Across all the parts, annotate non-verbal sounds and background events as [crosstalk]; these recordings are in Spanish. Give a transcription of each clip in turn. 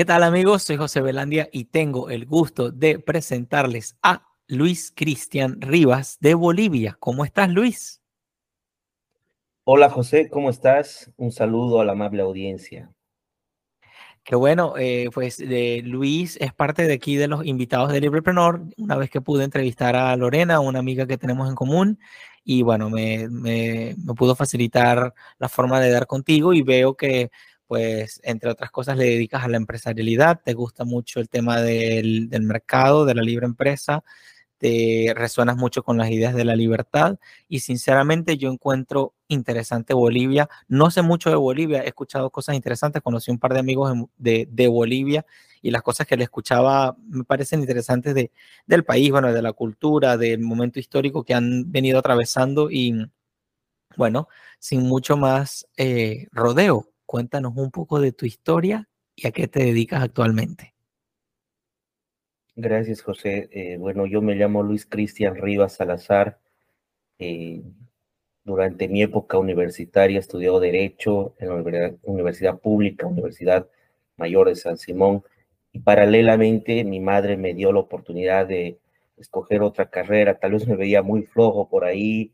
¿Qué tal amigos? Soy José Belandia y tengo el gusto de presentarles a Luis Cristian Rivas de Bolivia. ¿Cómo estás, Luis? Hola José, ¿cómo estás? Un saludo a la amable audiencia. Qué bueno, eh, pues Luis es parte de aquí de los invitados de Librepreneur, una vez que pude entrevistar a Lorena, una amiga que tenemos en común, y bueno, me, me, me pudo facilitar la forma de dar contigo y veo que pues entre otras cosas le dedicas a la empresarialidad, te gusta mucho el tema del, mercado, de la libre empresa, te resuenas mucho con las ideas de la libertad y sinceramente yo encuentro interesante Bolivia. No sé mucho de Bolivia, he escuchado cosas interesantes, conocí un par de amigos de, de Bolivia y las cosas que le escuchaba me parecen interesantes de, del país, bueno, de la cultura, del momento histórico que han venido atravesando y bueno, sin mucho más eh, rodeo, cuéntanos un poco de tu historia y a qué te dedicas actualmente. Gracias, José. Eh, bueno, yo me llamo Luis Cristian Rivas Salazar. Eh, durante mi época universitaria estudió Derecho en la Universidad, Pública, Universidad Mayor de San Simón, y paralelamente mi madre me dio la oportunidad de escoger otra carrera. Tal vez me veía muy flojo por ahí,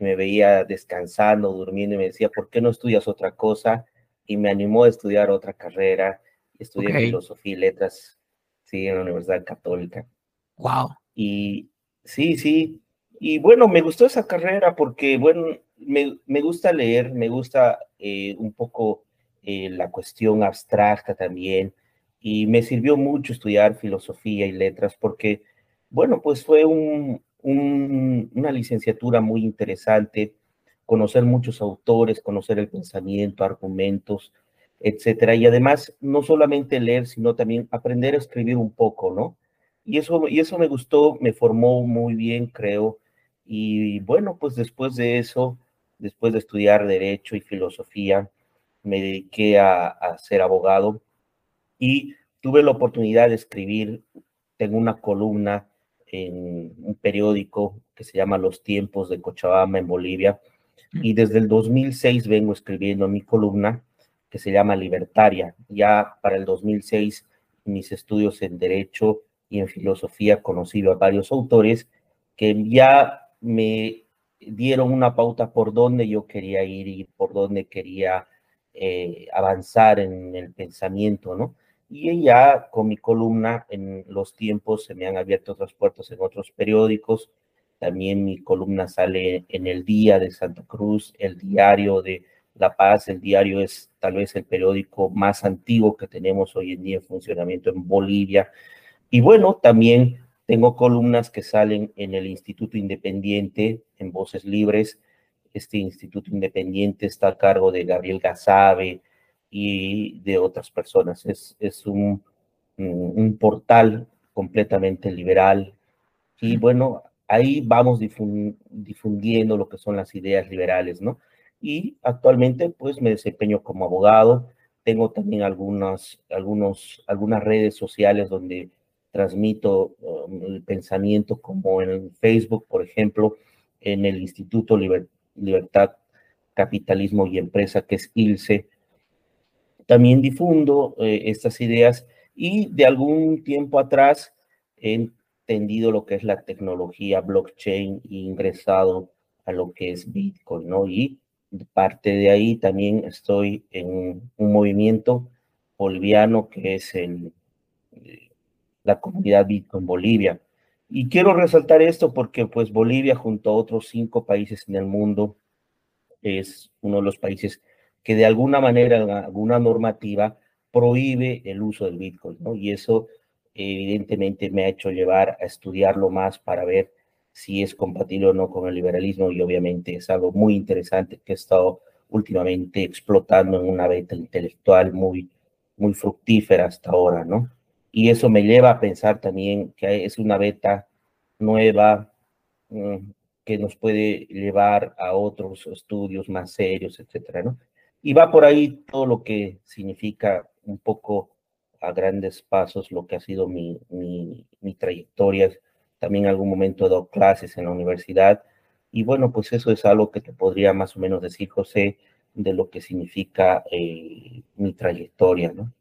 me veía descansando, durmiendo, y me decía, ¿por qué no estudias otra cosa? Y me animó a estudiar otra carrera. Estudié filosofía y letras sí, en la Universidad Católica. Wow. Y sí, sí. Y bueno, me gustó esa carrera porque, bueno, me, me gusta leer, me gusta eh, un poco eh, la cuestión abstracta también. Y me sirvió mucho estudiar filosofía y letras porque, bueno, pues fue un, un, una licenciatura muy interesante, conocer muchos autores, conocer el pensamiento, argumentos, etcétera. Y además, no solamente leer, sino también aprender a escribir un poco, ¿no? Y eso, y eso me gustó, me formó muy bien, creo. Y bueno, pues después de eso, después de estudiar Derecho y Filosofía, me dediqué a, ser abogado y tuve la oportunidad de escribir, tengo una columna en un periódico que se llama Los Tiempos de Cochabamba en Bolivia, y desde el 2006 vengo escribiendo mi columna que se llama Libertaria. Ya para el 2006, mis estudios en Derecho y en Filosofía, conocí a varios autores que ya me dieron una pauta por dónde yo quería ir y por dónde quería eh, avanzar en el pensamiento, ¿no? Y ya con mi columna en los tiempos se me han abierto otras puertas en otros periódicos. También mi columna sale en el Día de Santa Cruz, el diario de la Paz, el diario es tal vez el periódico más antiguo que tenemos hoy en día en funcionamiento en Bolivia. Y bueno, también tengo columnas que salen en el Instituto Independiente, en Voces Libres. Este Instituto Independiente está a cargo de Gabriel Gazabe y de otras personas. Es, es un, un portal completamente liberal. Y bueno, ahí vamos difundiendo lo que son las ideas liberales, ¿no? y actualmente pues me desempeño como abogado. Tengo también algunas, algunos, algunas redes sociales donde transmito um, el pensamiento como en Facebook, por ejemplo, en el Instituto Libertad, Capitalismo y Empresa, que es ILSE. También difundo eh, estas ideas y de algún tiempo atrás he entendido lo que es la tecnología blockchain e ingresado a lo que es Bitcoin, ¿no? Y parte de ahí también estoy en un movimiento boliviano que es el, eh, la comunidad Bitcoin Bolivia. Y quiero resaltar esto porque pues Bolivia junto a otros cinco países en el mundo es uno de los países que de alguna manera, alguna normativa, prohíbe el uso del Bitcoin, ¿no? Y eso evidentemente me ha hecho llevar a estudiarlo más para ver si es compatible o no con el liberalismo y obviamente es algo muy interesante que he estado últimamente explotando en una beta intelectual muy, muy fructífera hasta ahora, ¿no? Y eso me lleva a pensar también que es una beta nueva mm, que nos puede llevar a otros estudios más serios, etcétera, ¿no? Y va por ahí todo lo que significa un poco a grandes pasos lo que ha sido mi, mi, trayectoria también en algún momento he dado clases en la universidad. Y bueno, pues eso es algo que te podría más o menos decir, José, de lo que significa eh, mi trayectoria, ¿no?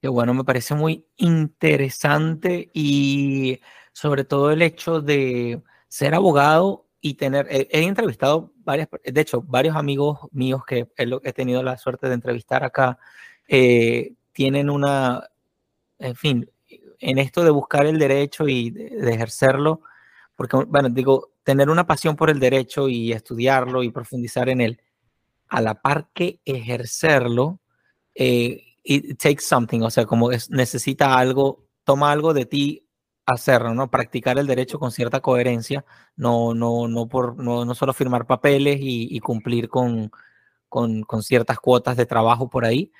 Que bueno, me parece muy interesante y sobre todo el hecho de ser abogado y tener, he, entrevistado varias, de hecho, varios amigos míos que he, tenido la suerte de entrevistar acá, eh, tienen una, en fin, en esto de buscar el derecho y de, ejercerlo, porque, bueno, digo, tener una pasión por el derecho y estudiarlo y profundizar en él, a la par que ejercerlo, eh, it takes something, o sea, como es, necesita algo, toma algo de ti hacerlo, ¿no? Practicar el derecho con cierta coherencia, no, no, no, por, no, solo firmar papeles y, cumplir con, con, con, ciertas cuotas de trabajo por ahí,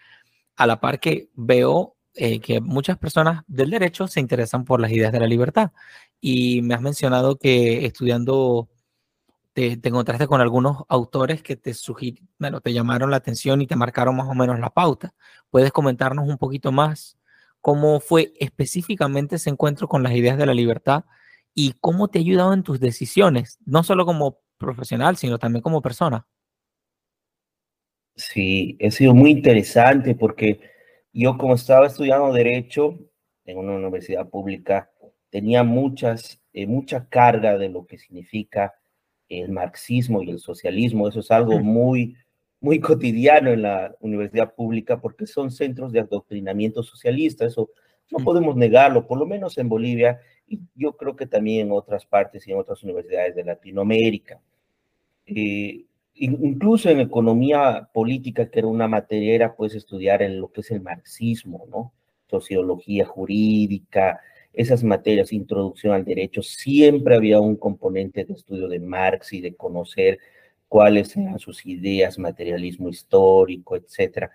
a la par que veo eh, que muchas personas del derecho se interesan por las ideas de la libertad. Y me has mencionado que estudiando te, encontraste con algunos autores que te bueno, te llamaron la atención y te marcaron más o menos la pauta. ¿Puedes comentarnos un poquito más cómo fue específicamente ese encuentro con las ideas de la libertad y cómo te ha ayudado en tus decisiones, no solo como profesional, sino también como persona? Sí, ha sido muy interesante porque yo como estaba estudiando derecho en una universidad pública, tenía muchas, eh, mucha carga de lo que significa el marxismo y el socialismo. Eso es algo muy, muy cotidiano en la universidad pública porque son centros de adoctrinamiento socialista. Eso no podemos negarlo, por lo menos en Bolivia y yo creo que también en otras partes y en otras universidades de Latinoamérica. Eh, incluso en economía política, que era una materia, era pues estudiar en lo que es el marxismo, ¿no? Sociología jurídica, esas materias, introducción al derecho, siempre había un componente de estudio de Marx y de conocer cuáles eran sus ideas, materialismo histórico, etcétera.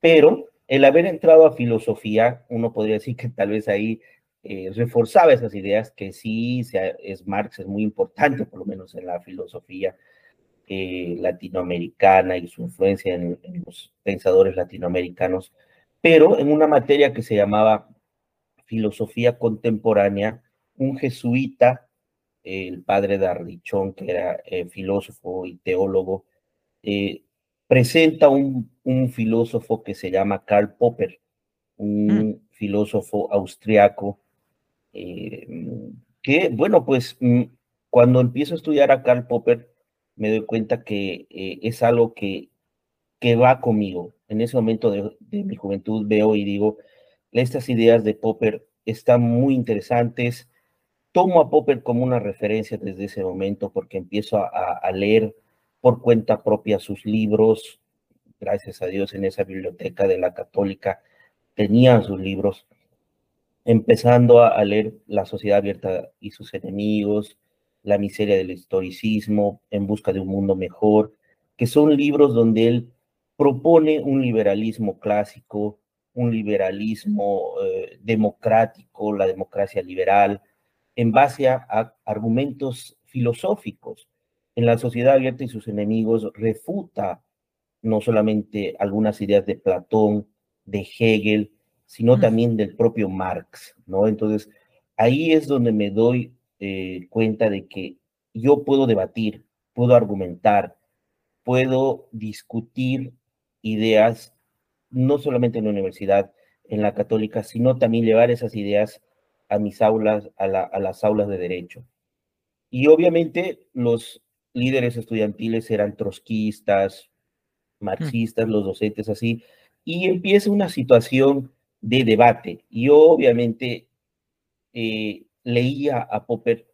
Pero el haber entrado a filosofía, uno podría decir que tal vez ahí eh, reforzaba esas ideas, que sí, sea, es Marx, es muy importante, por lo menos en la filosofía, eh, latinoamericana y su influencia en, los pensadores latinoamericanos, pero en una materia que se llamaba filosofía contemporánea, un jesuita, el padre de Ardichón, que era eh, filósofo y teólogo, eh, presenta un, un, filósofo que se llama Karl Popper, un mm. filósofo austriaco, que, bueno, pues mm, cuando empiezo a estudiar a Karl Popper, me doy cuenta que eh, es algo que, que va conmigo. En ese momento de, mi juventud veo y digo, estas ideas de Popper están muy interesantes. Tomo a Popper como una referencia desde ese momento porque empiezo a, leer por cuenta propia sus libros. Gracias a Dios en esa biblioteca de la católica tenían sus libros, empezando a leer La sociedad abierta y sus enemigos, la miseria del historicismo, En busca de un mundo mejor, que son libros donde él propone un liberalismo clásico, un liberalismo eh, democrático, la democracia liberal, en base a, argumentos filosóficos. En la sociedad abierta y sus enemigos refuta no solamente algunas ideas de Platón, de Hegel, sino también del propio Marx, ¿no? Entonces, ahí es donde me doy eh, cuenta de que yo puedo debatir, puedo argumentar, puedo discutir ideas, no solamente en la universidad, en la católica, sino también llevar esas ideas a mis aulas, a, las aulas de derecho. Y obviamente los líderes estudiantiles eran trotskistas, marxistas, los docentes así, y empieza una situación de debate. Y obviamente eh, leía a Popper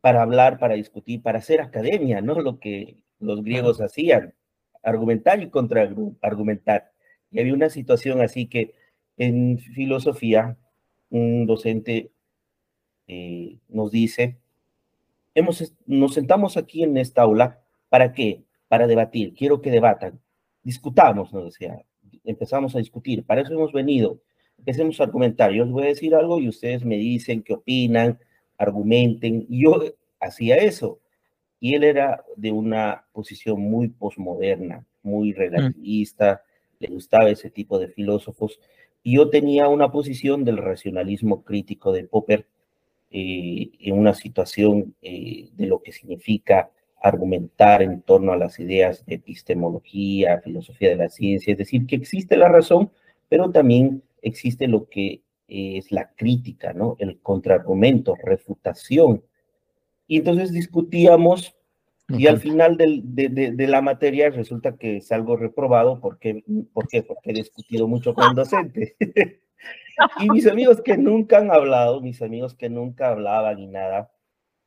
para hablar, para discutir, para hacer academia, ¿no? Lo que los griegos hacían, argumentar y contraargumentar. Y había una situación así que en filosofía un docente eh, nos dice, hemos, nos sentamos aquí en esta aula, ¿para qué? Para debatir, quiero que debatan, discutamos, nos decía, empezamos a discutir, para eso hemos venido, empecemos a argumentar. Yo les voy a decir algo y ustedes me dicen qué opinan, argumenten. Y yo hacía eso. Y él era de una posición muy posmoderna, muy mm. relativista, le gustaba ese tipo de filósofos. Y yo tenía una posición del racionalismo crítico de Popper eh, en una situación eh, de lo que significa argumentar en torno a las ideas de epistemología, filosofía de la ciencia, es decir, que existe la razón, pero también existe lo que es la crítica, ¿no? El contraargumento, refutación. Y entonces discutíamos y al final de, de, la materia resulta que salgo reprobado porque, ¿por qué? Porque he discutido mucho con el docente. [laughs] y mis amigos que nunca han hablado, mis amigos que nunca hablaban y nada,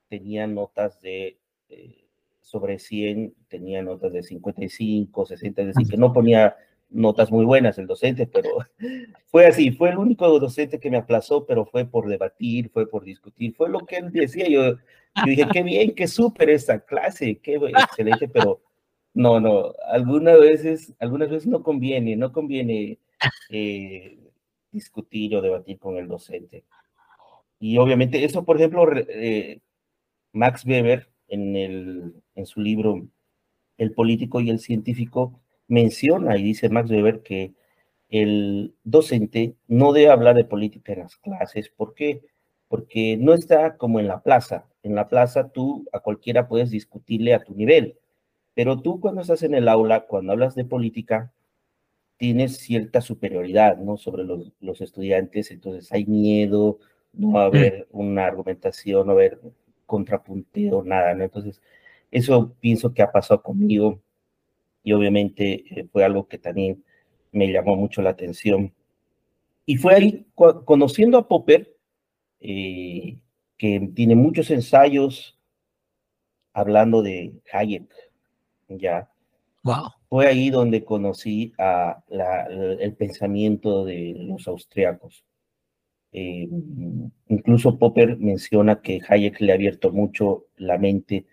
tenían notas de eh, sobre 100, tenían notas de 55, 60, es decir, que no ponía notas muy buenas el docente, pero [laughs] fue así, fue el único docente que me aplazó, pero fue por debatir, fue por discutir, fue lo que él decía, yo, yo dije, qué bien, qué súper esta clase, qué excelente, pero no, no, algunas veces, algunas veces no conviene, no conviene eh, discutir o debatir con el docente. Y obviamente eso, por ejemplo, eh, Max Weber en, el, en su libro El político y el científico menciona y dice Max Weber que el docente no debe hablar de política en las clases. ¿Por qué? Porque no está como en la plaza. En la plaza tú a cualquiera puedes discutirle a tu nivel, pero tú cuando estás en el aula, cuando hablas de política, tienes cierta superioridad, ¿no? Sobre los, los estudiantes, entonces hay miedo, no va a haber una argumentación, no va a haber contrapunteo, nada, ¿no? Entonces, eso pienso que ha pasado conmigo y obviamente eh, fue algo que también me llamó mucho la atención. Y fue ahí, conociendo a Popper, eh, que tiene muchos ensayos hablando de Hayek, ya. Wow. Fue ahí donde conocí a el pensamiento de los austriacos. Eh, incluso Popper menciona que Hayek le ha abierto mucho la mente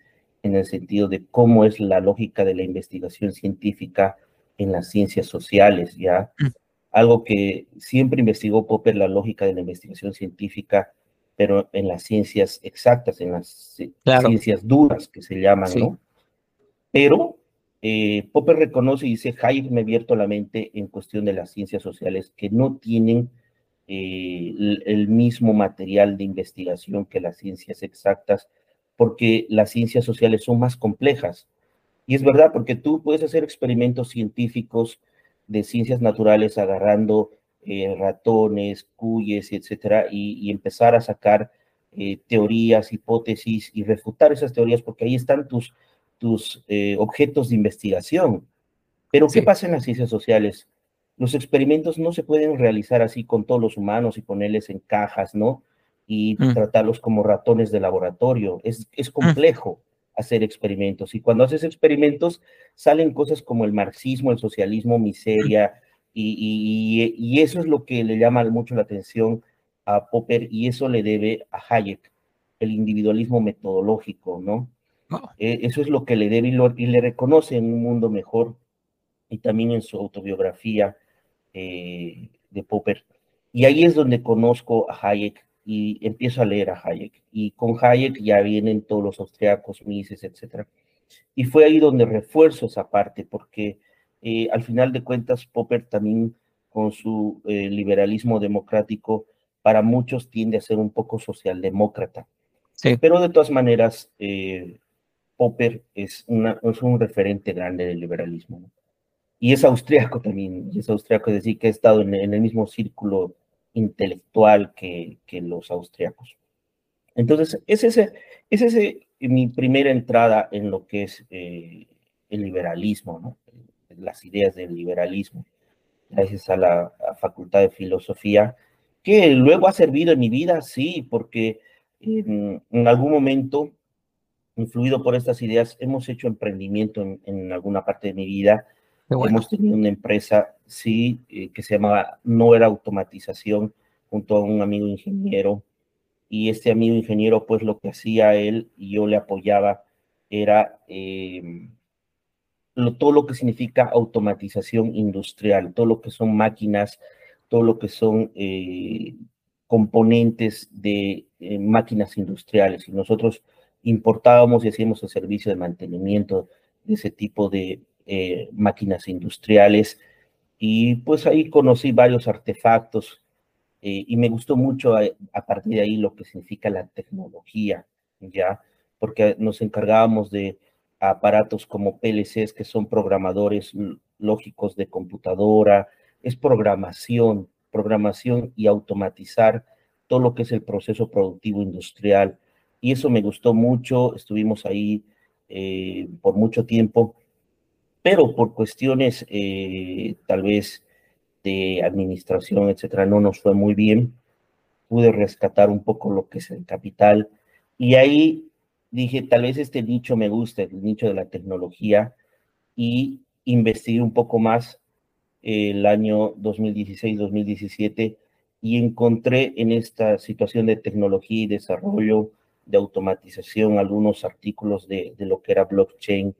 en el sentido de cómo es la lógica de la investigación científica en las ciencias sociales, ¿ya? Mm. Algo que siempre investigó Popper, la lógica de la investigación científica, pero en las ciencias exactas, en las ciencias duras que se llaman, ¿no? Pero eh, Popper reconoce y dice, Hayek me abierto la mente en cuestión de las ciencias sociales que no tienen eh, el, mismo material de investigación que las ciencias exactas, porque las ciencias sociales son más complejas. Y es verdad, porque tú puedes hacer experimentos científicos de ciencias naturales agarrando eh, ratones, cuyes, etcétera, y, empezar a sacar eh, teorías, hipótesis y refutar esas teorías, porque ahí están tus, tus objetos de investigación. Pero, ¿qué pasa en las ciencias sociales? los experimentos no se pueden realizar así con todos los humanos y ponerles en cajas, ¿no? Y mm. tratarlos como ratones de laboratorio. Es, es mm. complejo hacer experimentos. Y cuando haces experimentos, salen cosas como el marxismo, el socialismo, miseria, y, y, eso es lo que le llama mucho la atención a Popper, y eso le debe a Hayek, el individualismo metodológico, ¿no? Eh, eso es lo que le debe y, y le reconoce en un mundo mejor, y también en su autobiografía eh, de Popper. Y ahí es donde conozco a Hayek y empiezo a leer a Hayek. Y con Hayek ya vienen todos los austriacos, Mises, etc. Y fue ahí donde refuerzo esa parte, porque eh, al final de cuentas Popper también con su eh, liberalismo democrático, para muchos tiende a ser un poco socialdemócrata. Sí. Pero de todas maneras, Popper es, una, es un referente grande del liberalismo. ¿no? y es austriaco también, y es austriaco, es decir, que ha estado en, el mismo círculo intelectual que, que los austriacos. Entonces, es ese, es ese mi primera entrada en lo que es eh, el liberalismo, ¿no? las ideas del liberalismo, gracias a la Facultad de Filosofía, que luego ha servido en mi vida, sí, porque en, algún momento, influido por estas ideas, hemos hecho emprendimiento en, en alguna parte de mi vida, Hemos tenido una empresa, sí, eh, que se llamaba No era automatización, junto a un amigo ingeniero. Y este amigo ingeniero, pues lo que hacía él y yo le apoyaba era em, todo lo que significa automatización industrial, todo lo que son máquinas, todo lo que son eh, componentes de eh, máquinas industriales. Y nosotros importábamos y hacíamos el servicio de mantenimiento de ese tipo de, eh, máquinas industriales y pues ahí conocí varios artefactos eh, y me gustó mucho a, partir de ahí lo que significa la tecnología, ¿ya? Porque nos encargábamos de aparatos como PLCs que son programadores lógicos de computadora, es programación, programación y automatizar todo lo que es el proceso productivo industrial. Y eso me gustó mucho, estuvimos ahí eh, por mucho tiempo, pero por cuestiones eh, tal vez de administración, etcétera, no nos fue muy bien. Pude rescatar un poco lo que es el capital y ahí dije, tal vez este nicho me gusta, el nicho de la tecnología, y investigué un poco más el año 2016-2017 y encontré en esta situación de tecnología y desarrollo, de automatización, algunos artículos de, de lo que era blockchain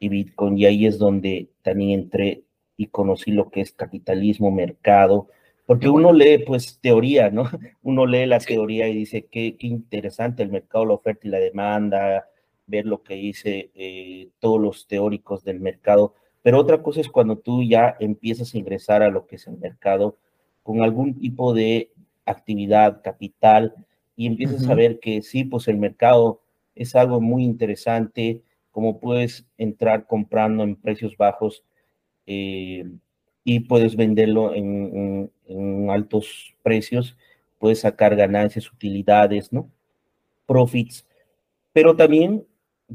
y Bitcoin, y ahí es donde también entré y conocí lo que es capitalismo, mercado, porque uno lee pues teoría, ¿no? [laughs] Uno lee la teoría y dice, qué, qué interesante el mercado, la oferta y la demanda, ver lo que dice eh, todos los teóricos del mercado, pero otra cosa es cuando tú ya empiezas a ingresar a lo que es el mercado con algún tipo de actividad, capital, y empiezas a ver que sí, pues el mercado es algo muy interesante, como puedes entrar comprando en precios bajos eh, y puedes venderlo en, altos precios, puedes sacar ganancias, utilidades, ¿no? Profits, pero también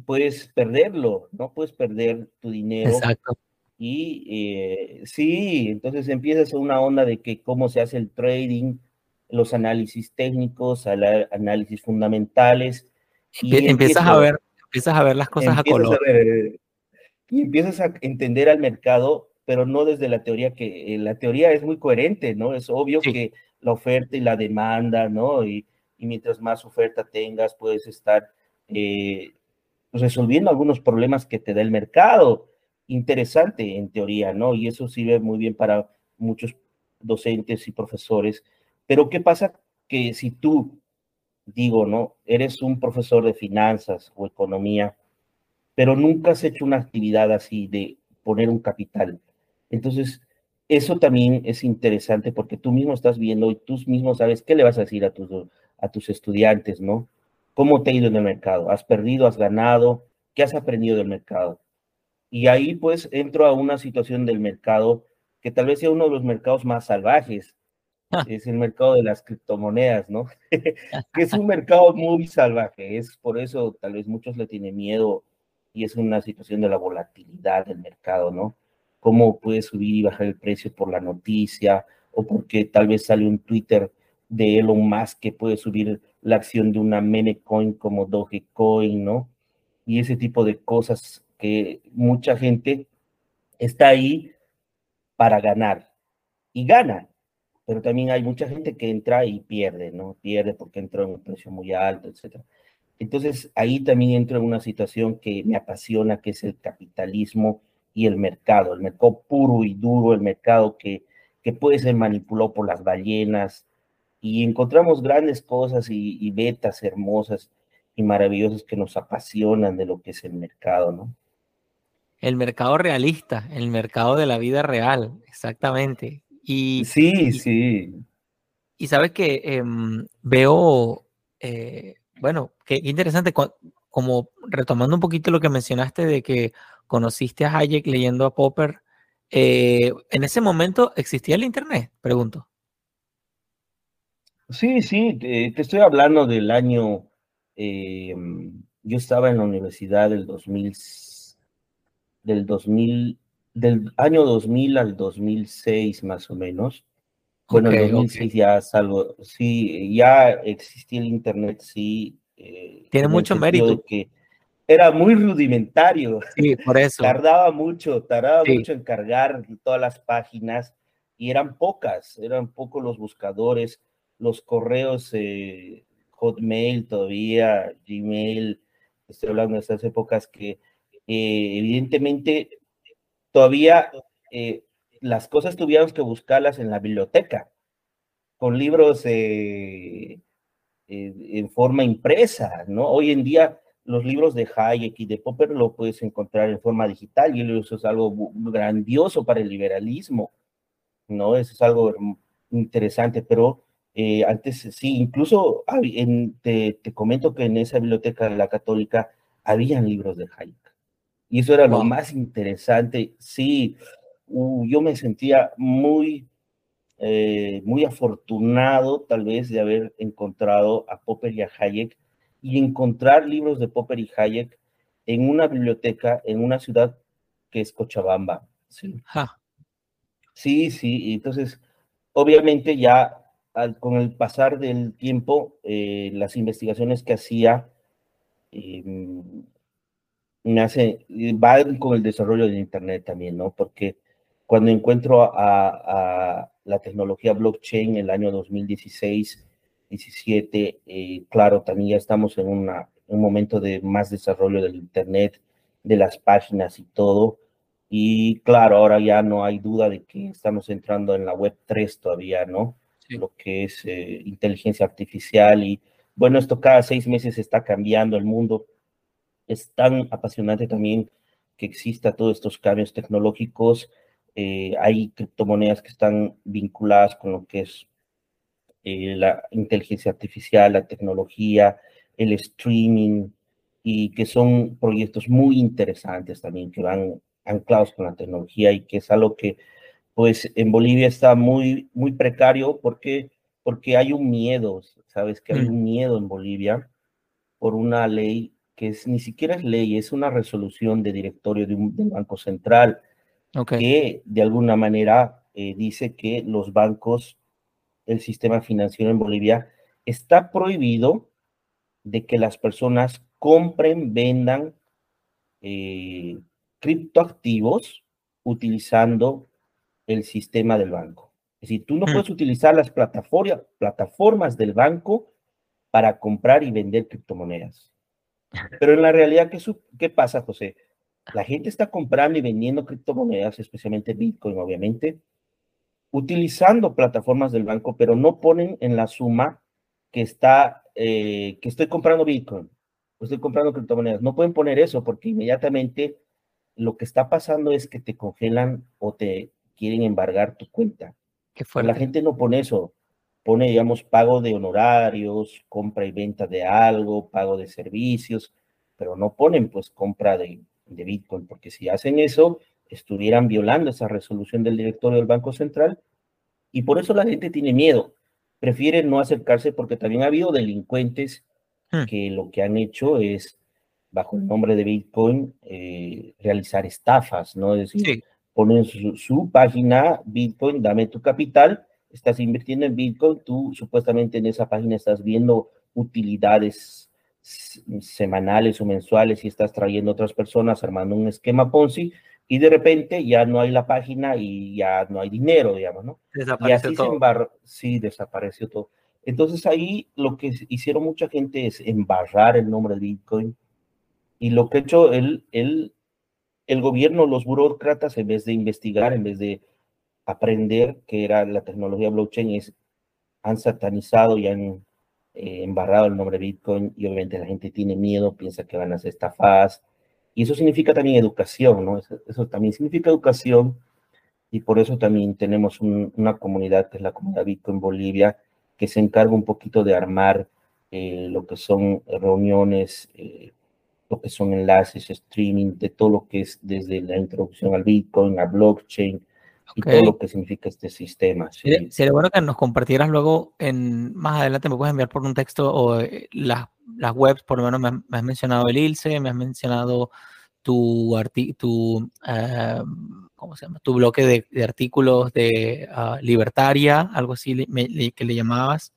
puedes perderlo, ¿no? Puedes perder tu dinero. Exacto. Y eh, sí, entonces empiezas una onda de que cómo se hace el trading, los análisis técnicos, análisis fundamentales. Y empiezas a ver, empiezas a ver las cosas a color. y empiezas a entender al mercado pero no desde la teoría que eh, la teoría es muy coherente, ¿no? Es obvio que la oferta y la demanda, ¿no? Y, mientras más oferta tengas, puedes estar eh, resolviendo algunos problemas que te da el mercado. Interesante en teoría, ¿no? Y eso sirve muy bien para muchos docentes y profesores. Pero ¿qué pasa que si tú, digo, ¿no? Eres un profesor de finanzas o economía, pero nunca has hecho una actividad así de poner un capital, entonces, eso también es interesante porque tú mismo estás viendo y tú mismo sabes qué le vas a decir a tus, a tus estudiantes, ¿no? ¿Cómo te ha ido en el mercado? ¿Has perdido? ¿Has ganado? ¿Qué has aprendido del mercado? Y ahí pues entro a una situación del mercado que tal vez sea uno de los mercados más salvajes. Es el mercado de las criptomonedas, ¿no? [laughs] que es un mercado muy salvaje. Es por eso tal vez muchos le tienen miedo y es una situación de la volatilidad del mercado, ¿no? cómo puede subir y bajar el precio por la noticia o porque tal vez sale un Twitter de Elon Musk que puede subir la acción de una meme coin como Dogecoin, ¿no? Y ese tipo de cosas que mucha gente está ahí para ganar y gana, pero también hay mucha gente que entra y pierde, ¿no? Pierde porque entra en un precio muy alto, etc. Entonces ahí también entro en una situación que me apasiona, que es el capitalismo y el mercado, el mercado puro y duro, el mercado que, que puede ser manipulado por las ballenas. Y encontramos grandes cosas y, y betas hermosas y maravillosas que nos apasionan de lo que es el mercado, ¿no? El mercado realista, el mercado de la vida real, exactamente. Y, sí, sí. Y sabes que em, veo, eh, bueno, qué interesante, como retomando un poquito lo que mencionaste de que conociste a Hayek leyendo a Popper. Eh, ¿En ese momento existía el Internet? Pregunto. Sí, sí, te, estoy hablando del año, eh, yo estaba en la universidad del 2000, del 2000, del año 2000 al 2006 más o menos. Bueno, en 2006 ya salgo, sí, ya existía el Internet, sí. Eh, Tiene mucho mérito. que, era muy rudimentario. Sí, por eso. tardaba mucho, tardaba mucho en cargar todas las páginas y eran pocas, eran pocos los buscadores, los correos eh, Hotmail todavía, Gmail, estoy hablando de estas épocas que eh, evidentemente todavía eh, las cosas tuvieron que buscarlas en la biblioteca, con libros en forma impresa, ¿no? Hoy en día los libros de Hayek y de Popper lo puedes encontrar en forma digital y eso es algo grandioso para el liberalismo, ¿no? Eso es algo interesante, pero eh, antes sí, incluso te, comento que en esa biblioteca de la católica habían libros de Hayek. Y eso era lo más interesante. Sí, yo me sentía muy eh, muy afortunado tal vez de haber encontrado a Popper y a Hayek y encontrar libros de Popper y Hayek en una biblioteca en una ciudad que es Cochabamba. Sí, sí, sí. Entonces, obviamente ya con el pasar del tiempo, eh, las investigaciones que hacía em, me hace, va con el desarrollo de Internet también, ¿no? Porque cuando encuentro a, la tecnología blockchain en el año 2016, 17, eh, claro, también ya estamos en una, un momento de más desarrollo del Internet, de las páginas y todo. Y claro, ahora ya no hay duda de que estamos entrando en la web 3 todavía, ¿no? Lo que es eh, inteligencia artificial y bueno, esto cada seis meses está cambiando el mundo. Es tan apasionante también que exista todos estos cambios tecnológicos. Eh, hay criptomonedas que están vinculadas con lo que es eh, la inteligencia artificial, la tecnología, el streaming, y que son proyectos muy interesantes también, que van anclados con la tecnología y que es algo que pues en Bolivia está muy, muy precario porque, porque hay un miedo, sabes que hay mm. un miedo en Bolivia por una ley que es, ni siquiera es ley, es una resolución de directorio de un, del Banco Central, que de alguna manera eh, dice que los bancos, el sistema financiero en Bolivia, está prohibido de que las personas compren, vendan eh, criptoactivos utilizando el sistema del banco. Es decir, tú no mm. puedes utilizar las plataformas del banco para comprar y vender criptomonedas. Pero en la realidad, ¿qué, ¿qué pasa, José? La gente está comprando y vendiendo criptomonedas, especialmente Bitcoin, obviamente, utilizando plataformas del banco, pero no ponen en la suma que está, eh, que estoy comprando Bitcoin, estoy comprando criptomonedas. No pueden poner eso porque inmediatamente lo que está pasando es que te congelan o te quieren embargar tu cuenta. La gente no pone eso, pone, digamos, pago de honorarios, compra y venta de algo, pago de servicios, pero no ponen pues compra de, de Bitcoin, porque si hacen eso, estuvieran violando esa resolución del directorio del Banco Central y por eso la gente tiene miedo, prefiere no acercarse porque también ha habido delincuentes hmm. que lo que han hecho es, bajo el nombre de Bitcoin, eh, realizar estafas, ¿no? Es decir, ponen su, página Bitcoin, dame tu capital, estás invirtiendo en Bitcoin, tú supuestamente en esa página estás viendo utilidades semanales o mensuales y estás trayendo otras personas armando un esquema Ponzi y de repente ya no hay la página y ya no hay dinero, digamos, ¿no? Desapareció y así todo. sí, desapareció todo. Entonces ahí lo que hicieron mucha gente es embarrar el nombre de Bitcoin y lo que ha hecho él, él el gobierno, los burócratas, en vez de investigar, en vez de aprender que era la tecnología blockchain, es, han satanizado y han eh, embarrado el nombre Bitcoin y obviamente la gente tiene miedo, piensa que van a ser estafadas. Y eso significa también educación, ¿no? Eso, también significa educación y por eso también tenemos una comunidad que es la comunidad Bitcoin Bolivia, que se encarga un poquito de armar eh, lo que son reuniones, eh, lo que son enlaces, streaming, de todo lo que es desde la introducción al Bitcoin, a blockchain y todo lo que significa este sistema. Sería, bueno que nos compartieras luego, en más adelante me puedes enviar por un texto o eh, las, las webs, por lo menos me, has mencionado el ILSE, me has mencionado tu, tu, eh, ¿cómo se llama? tu bloque de, artículos de ah, libertaria, algo así que le llamabas.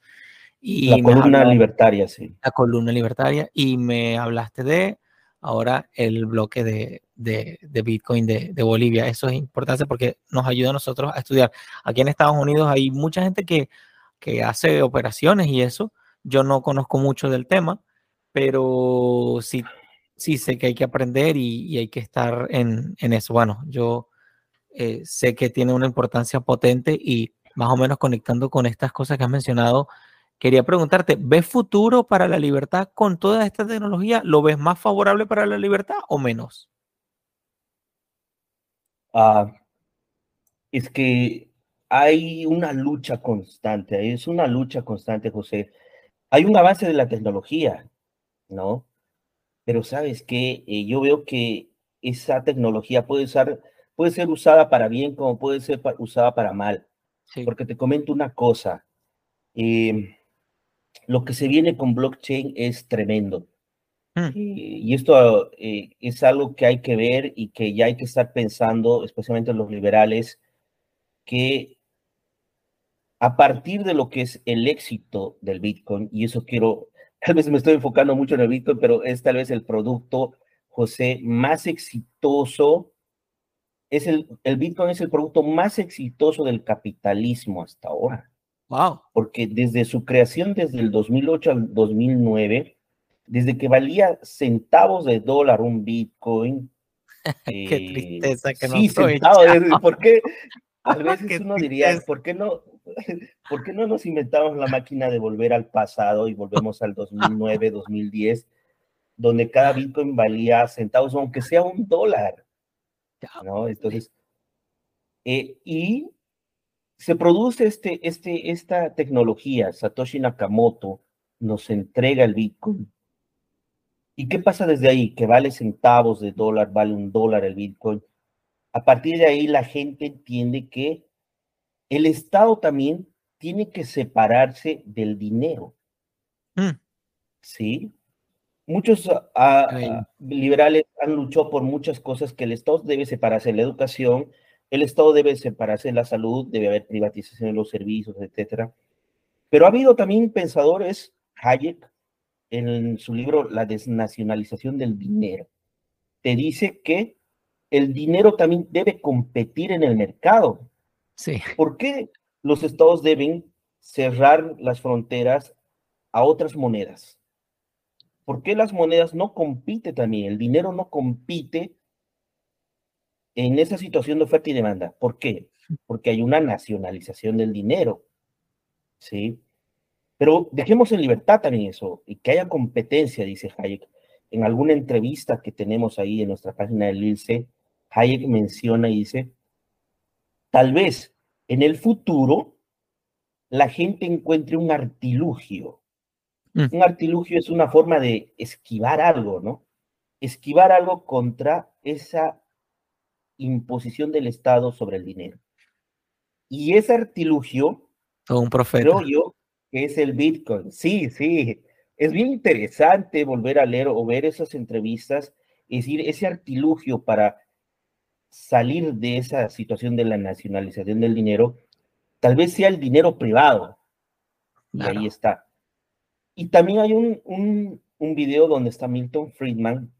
Y la columna libertaria, sí. La columna libertaria. Y me hablaste de ahora el bloque de, de, Bitcoin de, de, Bolivia. Eso es importante porque nos ayuda a nosotros a estudiar. Aquí en Estados Unidos hay mucha gente que, que hace operaciones y eso. Yo no conozco mucho del tema, pero sí, sí sé que hay que aprender y, hay que estar en, en, eso. Bueno, yo eh, sé que tiene una importancia potente y más o menos conectando con estas cosas que has mencionado, Quería preguntarte, ¿ves futuro para la libertad con toda esta tecnología? ¿Lo ves más favorable para la libertad o menos? Ah, es que hay una lucha constante, es una lucha constante, José. Hay un avance de la tecnología, ¿no? Pero sabes que eh, yo veo que esa tecnología puede, puede ser usada para bien como puede ser usada para mal. porque te comento una cosa. Eh, lo que se viene con blockchain es tremendo. Mm. Y, esto eh, es algo que hay que ver y que ya hay que estar pensando, especialmente los liberales, que a partir de lo que es el éxito del Bitcoin, y eso quiero, [laughs] tal vez me estoy enfocando mucho en el Bitcoin, pero es tal vez el producto, José, más exitoso, es el, el Bitcoin es el producto más exitoso del capitalismo hasta ahora. Wow. Porque desde su creación, desde el 2008 al 2009, desde que valía centavos de dólar un Bitcoin. [laughs] Qué eh, tristeza que no Sí, centavos. ¿Por qué? A veces [laughs] uno diría, ¿por qué, no, [laughs] ¿por qué no nos inventamos la máquina de volver al pasado y volvemos al 2009, 2010, donde cada Bitcoin valía centavos, aunque sea un dólar? ¿no? Entonces, eh, y se produce este, este, esta tecnología, Satoshi Nakamoto nos entrega el Bitcoin. ¿Y qué pasa desde ahí? Que vale centavos de dólar, vale un dólar el Bitcoin. A partir de ahí la gente entiende que el Estado también tiene que separarse del dinero. Mm. ¿Sí? Muchos ah, ah, liberales han luchado por muchas cosas que el Estado debe separarse, la educación, el Estado debe separarse de la salud, debe haber privatización de los servicios, etcétera. Pero ha habido también pensadores, Hayek, en su libro La desnacionalización del dinero, te dice que el dinero también debe competir en el mercado. Sí. ¿Por qué los estados deben cerrar las fronteras a otras monedas? ¿Por qué las monedas no compiten también? El dinero no compite en esa situación de oferta y demanda. ¿Por qué? Porque hay una nacionalización del dinero. ¿Sí? Pero dejemos en libertad también eso y que haya competencia, dice Hayek. En alguna entrevista que tenemos ahí en nuestra página del ILCE, Hayek menciona y dice, tal vez en el futuro la gente encuentre un artilugio. Mm. Un artilugio es una forma de esquivar algo, ¿no? Esquivar algo contra esa imposición del Estado sobre el dinero. Y ese artilugio, un profeta. creo yo, que es el Bitcoin. Sí, sí. Es bien interesante volver a leer o ver esas entrevistas, es decir, ese artilugio para salir de esa situación de la nacionalización del dinero, tal vez sea el dinero privado. Y ahí está. Y también hay un, un, un video donde está Milton Friedman,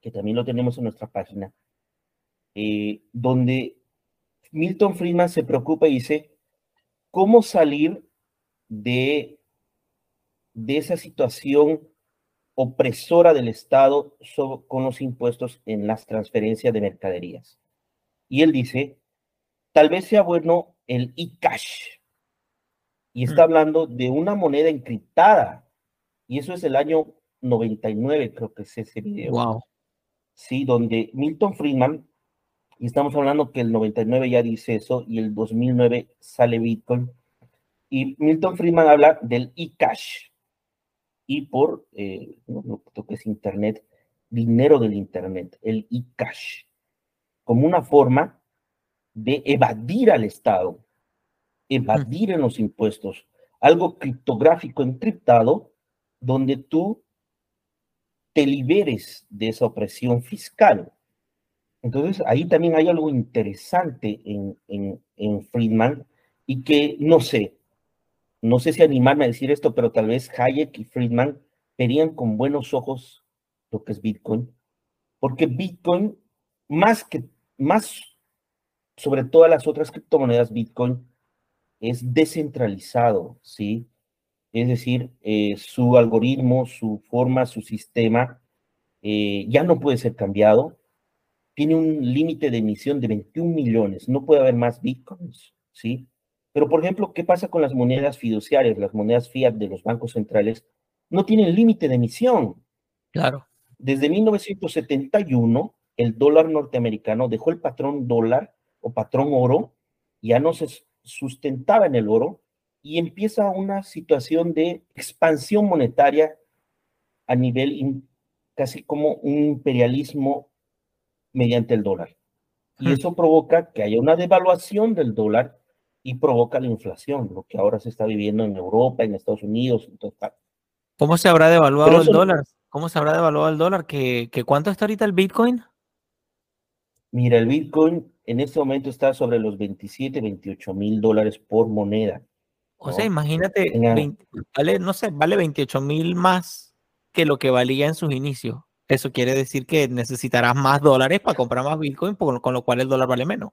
que también lo tenemos en nuestra página, eh, donde Milton Friedman se preocupa y dice, ¿cómo salir de, de esa situación opresora del Estado con los impuestos en las transferencias de mercaderías? Y él dice, tal vez sea bueno el e-cash. Y está mm. hablando de una moneda encriptada. Y eso es el año 99, creo que es ese video. Wow. Sí, donde Milton Friedman y estamos hablando que el 99 ya dice eso y el 2009 sale Bitcoin. Y Milton Friedman habla del e-cash. Y por eh, lo que es Internet, dinero del Internet, el e-cash, como una forma de evadir al Estado, evadir en los impuestos, algo criptográfico encriptado, donde tú te liberes de esa opresión fiscal. Entonces, ahí también hay algo interesante en, en, Friedman y que no sé, no sé si animarme a decir esto, pero tal vez Hayek y Friedman verían con buenos ojos lo que es Bitcoin, porque Bitcoin, más que, más sobre todas las otras criptomonedas, Bitcoin es descentralizado, ¿sí? Es decir, eh, su algoritmo, su forma, su sistema eh, ya no puede ser cambiado, tiene un límite de emisión de 21 millones, no puede haber más bitcoins, ¿sí? Pero, por ejemplo, ¿qué pasa con las monedas fiduciarias, las monedas fiat de los bancos centrales? No tienen límite de emisión. Claro. Desde 1971, el dólar norteamericano dejó el patrón dólar o patrón oro, ya no se sustentaba en el oro y empieza una situación de expansión monetaria a nivel casi como un imperialismo mediante el dólar. Y eso provoca que haya una devaluación del dólar y provoca la inflación, lo que ahora se está viviendo en Europa, en Estados Unidos, en todas ¿Cómo se habrá devaluado el dólar? ¿Cómo se habrá devaluado el dólar? ¿Que, cuánto está ahorita el Bitcoin? Mira, el Bitcoin en este momento está sobre los 27, 28 mil dólares por moneda. O sea, imagínate, vale, no sé, vale 28 mil más que lo que valía en sus inicios. Eso quiere decir que necesitarás más dólares para comprar más Bitcoin, con lo cual el dólar vale menos.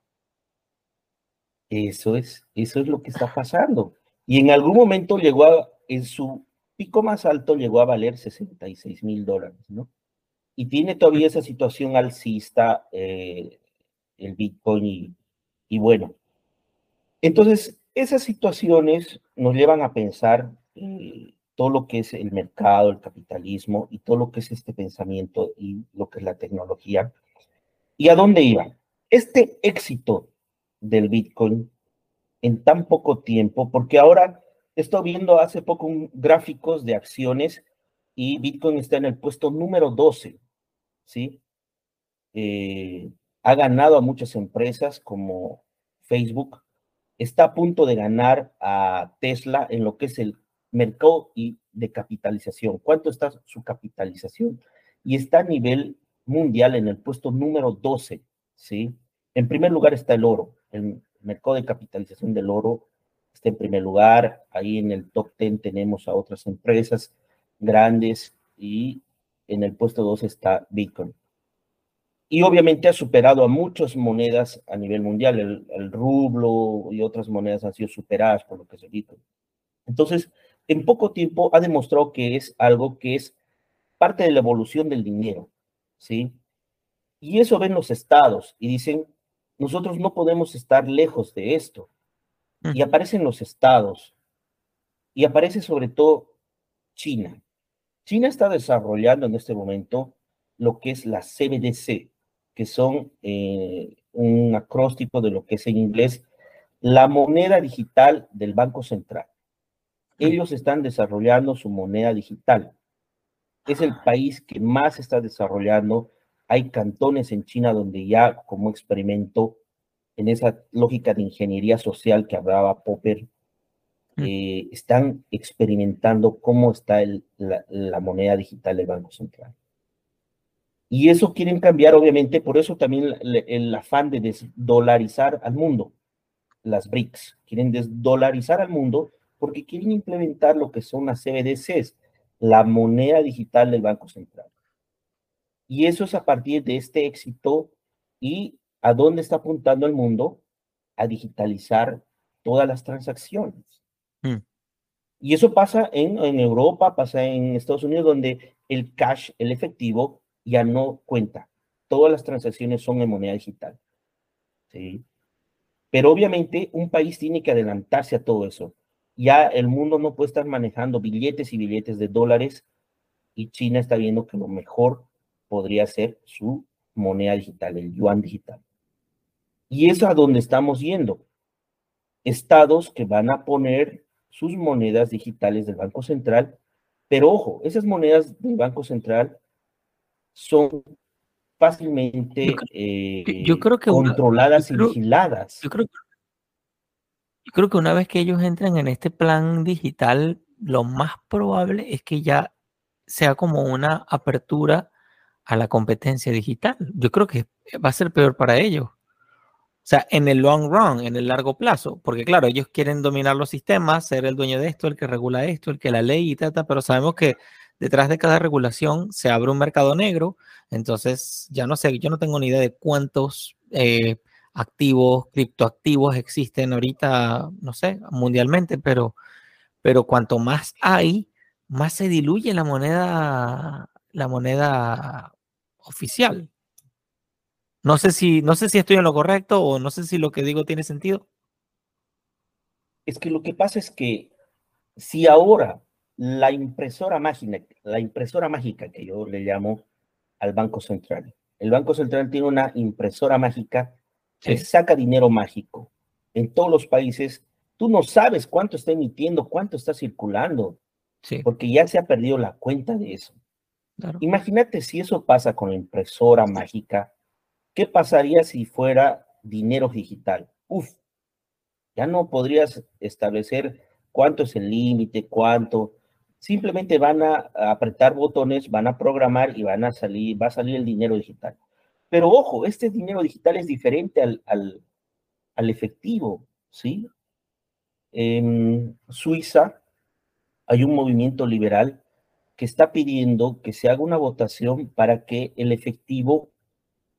Eso es, eso es lo que está pasando. Y en algún momento llegó a, en su pico más alto llegó a valer 66 mil dólares, ¿no? Y tiene todavía esa situación alcista eh, el Bitcoin y, bueno. Entonces, esas situaciones nos llevan a pensar eh, todo lo que es el mercado, el capitalismo y todo lo que es este pensamiento y lo que es la tecnología. ¿Y a dónde iba? Este éxito del Bitcoin en tan poco tiempo, porque ahora he estado viendo hace poco gráficos de acciones y Bitcoin está en el puesto número 12, ¿sí? Eh, ha ganado a muchas empresas como Facebook, está a punto de ganar a Tesla en lo que es el mercado y de capitalización. ¿Cuánto está su capitalización? Y está a nivel mundial en el puesto número 12, ¿sí? En primer lugar está el oro, el mercado de capitalización del oro está en primer lugar. Ahí en el top 10 tenemos a otras empresas grandes y en el puesto 2 está Bitcoin. Y obviamente ha superado a muchas monedas a nivel mundial. El, rublo y otras monedas han sido superadas por lo que es el Bitcoin. Entonces, en poco tiempo ha demostrado que es algo que es parte de la evolución del dinero, ¿sí? Y eso ven los estados y dicen, nosotros no podemos estar lejos de esto. Y aparecen los estados. Y aparece sobre todo China. China está desarrollando en este momento lo que es la CBDC, que son eh, un acróstico de lo que es en inglés la moneda digital del Banco Central. Ellos están desarrollando su moneda digital. Es el país que más está desarrollando hay cantones en China donde ya como experimento en esa lógica de ingeniería social que hablaba Popper, mm. eh, están experimentando cómo está la, moneda digital del Banco Central. Y eso quieren cambiar, obviamente, por eso también el, afán de desdolarizar al mundo, las BRICS, quieren desdolarizar al mundo porque quieren implementar lo que son las CBDCs, la moneda digital del Banco Central. Y eso es a partir de este éxito y a dónde está apuntando el mundo a digitalizar todas las transacciones. Mm. Y eso pasa en, en, Europa, pasa en Estados Unidos, donde el cash, el efectivo, ya no cuenta. Todas las transacciones son en moneda digital. ¿sí? Pero obviamente un país tiene que adelantarse a todo eso. Ya el mundo no puede estar manejando billetes y billetes de dólares y China está viendo que lo mejor podría ser su moneda digital, el yuan digital. Y es a donde estamos yendo. Estados que van a poner sus monedas digitales del Banco Central, pero ojo, esas monedas del Banco Central son fácilmente yo creo, que controladas y vigiladas. Yo creo, yo creo que una vez que ellos entren en este plan digital, lo más probable es que ya sea como una apertura a la competencia digital. Yo creo que va a ser peor para ellos. O sea, en el long run, en el largo plazo, porque claro, ellos quieren dominar los sistemas, ser el dueño de esto, el que regula esto, el que la ley y tal, pero sabemos que detrás de cada regulación se abre un mercado negro, entonces ya no sé, yo no tengo ni idea de cuántos eh, activos, criptoactivos existen ahorita, no sé, mundialmente, pero, pero cuanto más hay, más se diluye la moneda, la moneda oficial. No sé si, no sé si estoy en lo correcto o no sé si lo que digo tiene sentido. Es que lo que pasa es que si ahora la impresora mágica, la impresora mágica que yo le llamo al Banco Central, el Banco Central tiene una impresora mágica que saca dinero mágico en todos los países. Tú no sabes cuánto está emitiendo, cuánto está circulando, porque ya se ha perdido la cuenta de eso. Imagínate si eso pasa con la impresora mágica, ¿qué pasaría si fuera dinero digital? Uf, Ya no podrías establecer cuánto es el límite, cuánto. Simplemente van a apretar botones, van a programar y van a salir, va a salir el dinero digital. Pero ojo, este dinero digital es diferente al, al, al efectivo, ¿sí? En Suiza hay un movimiento liberal que está pidiendo que se haga una votación para que el efectivo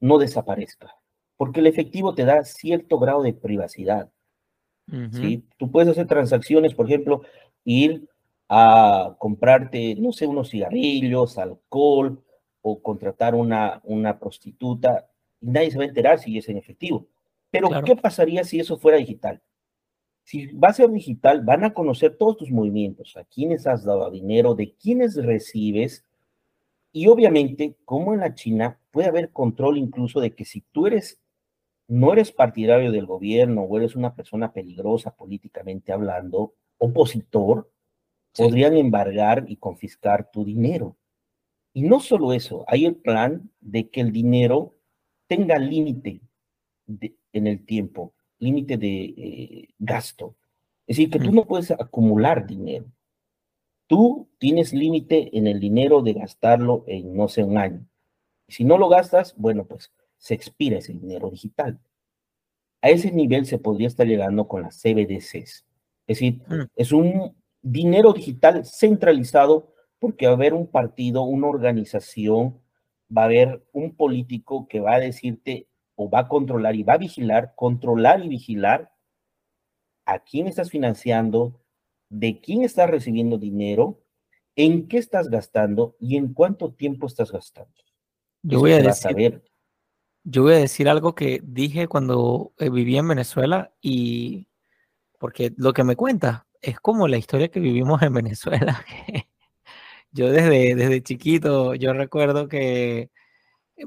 no desaparezca, porque el efectivo te da cierto grado de privacidad. ¿sí? Tú puedes hacer transacciones, por ejemplo, ir a comprarte, no sé, unos cigarrillos, alcohol o contratar una, una prostituta y nadie se va a enterar si es en efectivo. Pero, ¿qué pasaría si eso fuera digital? Si va a ser digital, van a conocer todos tus movimientos, a quiénes has dado dinero, de quiénes recibes, y obviamente, como en la China, puede haber control incluso de que si tú eres, no eres partidario del gobierno o eres una persona peligrosa políticamente hablando, opositor, podrían embargar y confiscar tu dinero. Y no solo eso, hay el plan de que el dinero tenga límite en el tiempo, límite de eh, gasto. Es decir, que tú no puedes acumular dinero. Tú tienes límite en el dinero de gastarlo en, no sé, un año. Y si no lo gastas, bueno, pues se expira ese dinero digital. A ese nivel se podría estar llegando con las CBDCs. Es decir, mm. es un dinero digital centralizado porque va a haber un partido, una organización, va a haber un político que va a decirte o va a controlar y va a vigilar, controlar y vigilar a quién estás financiando, de quién estás recibiendo dinero, en qué estás gastando y en cuánto tiempo estás gastando. Yo voy a decir, yo voy a decir algo que dije cuando eh, viví en Venezuela y porque lo que me cuenta es como la historia que vivimos en [laughs] Venezuela. Yo desde, desde chiquito, yo recuerdo que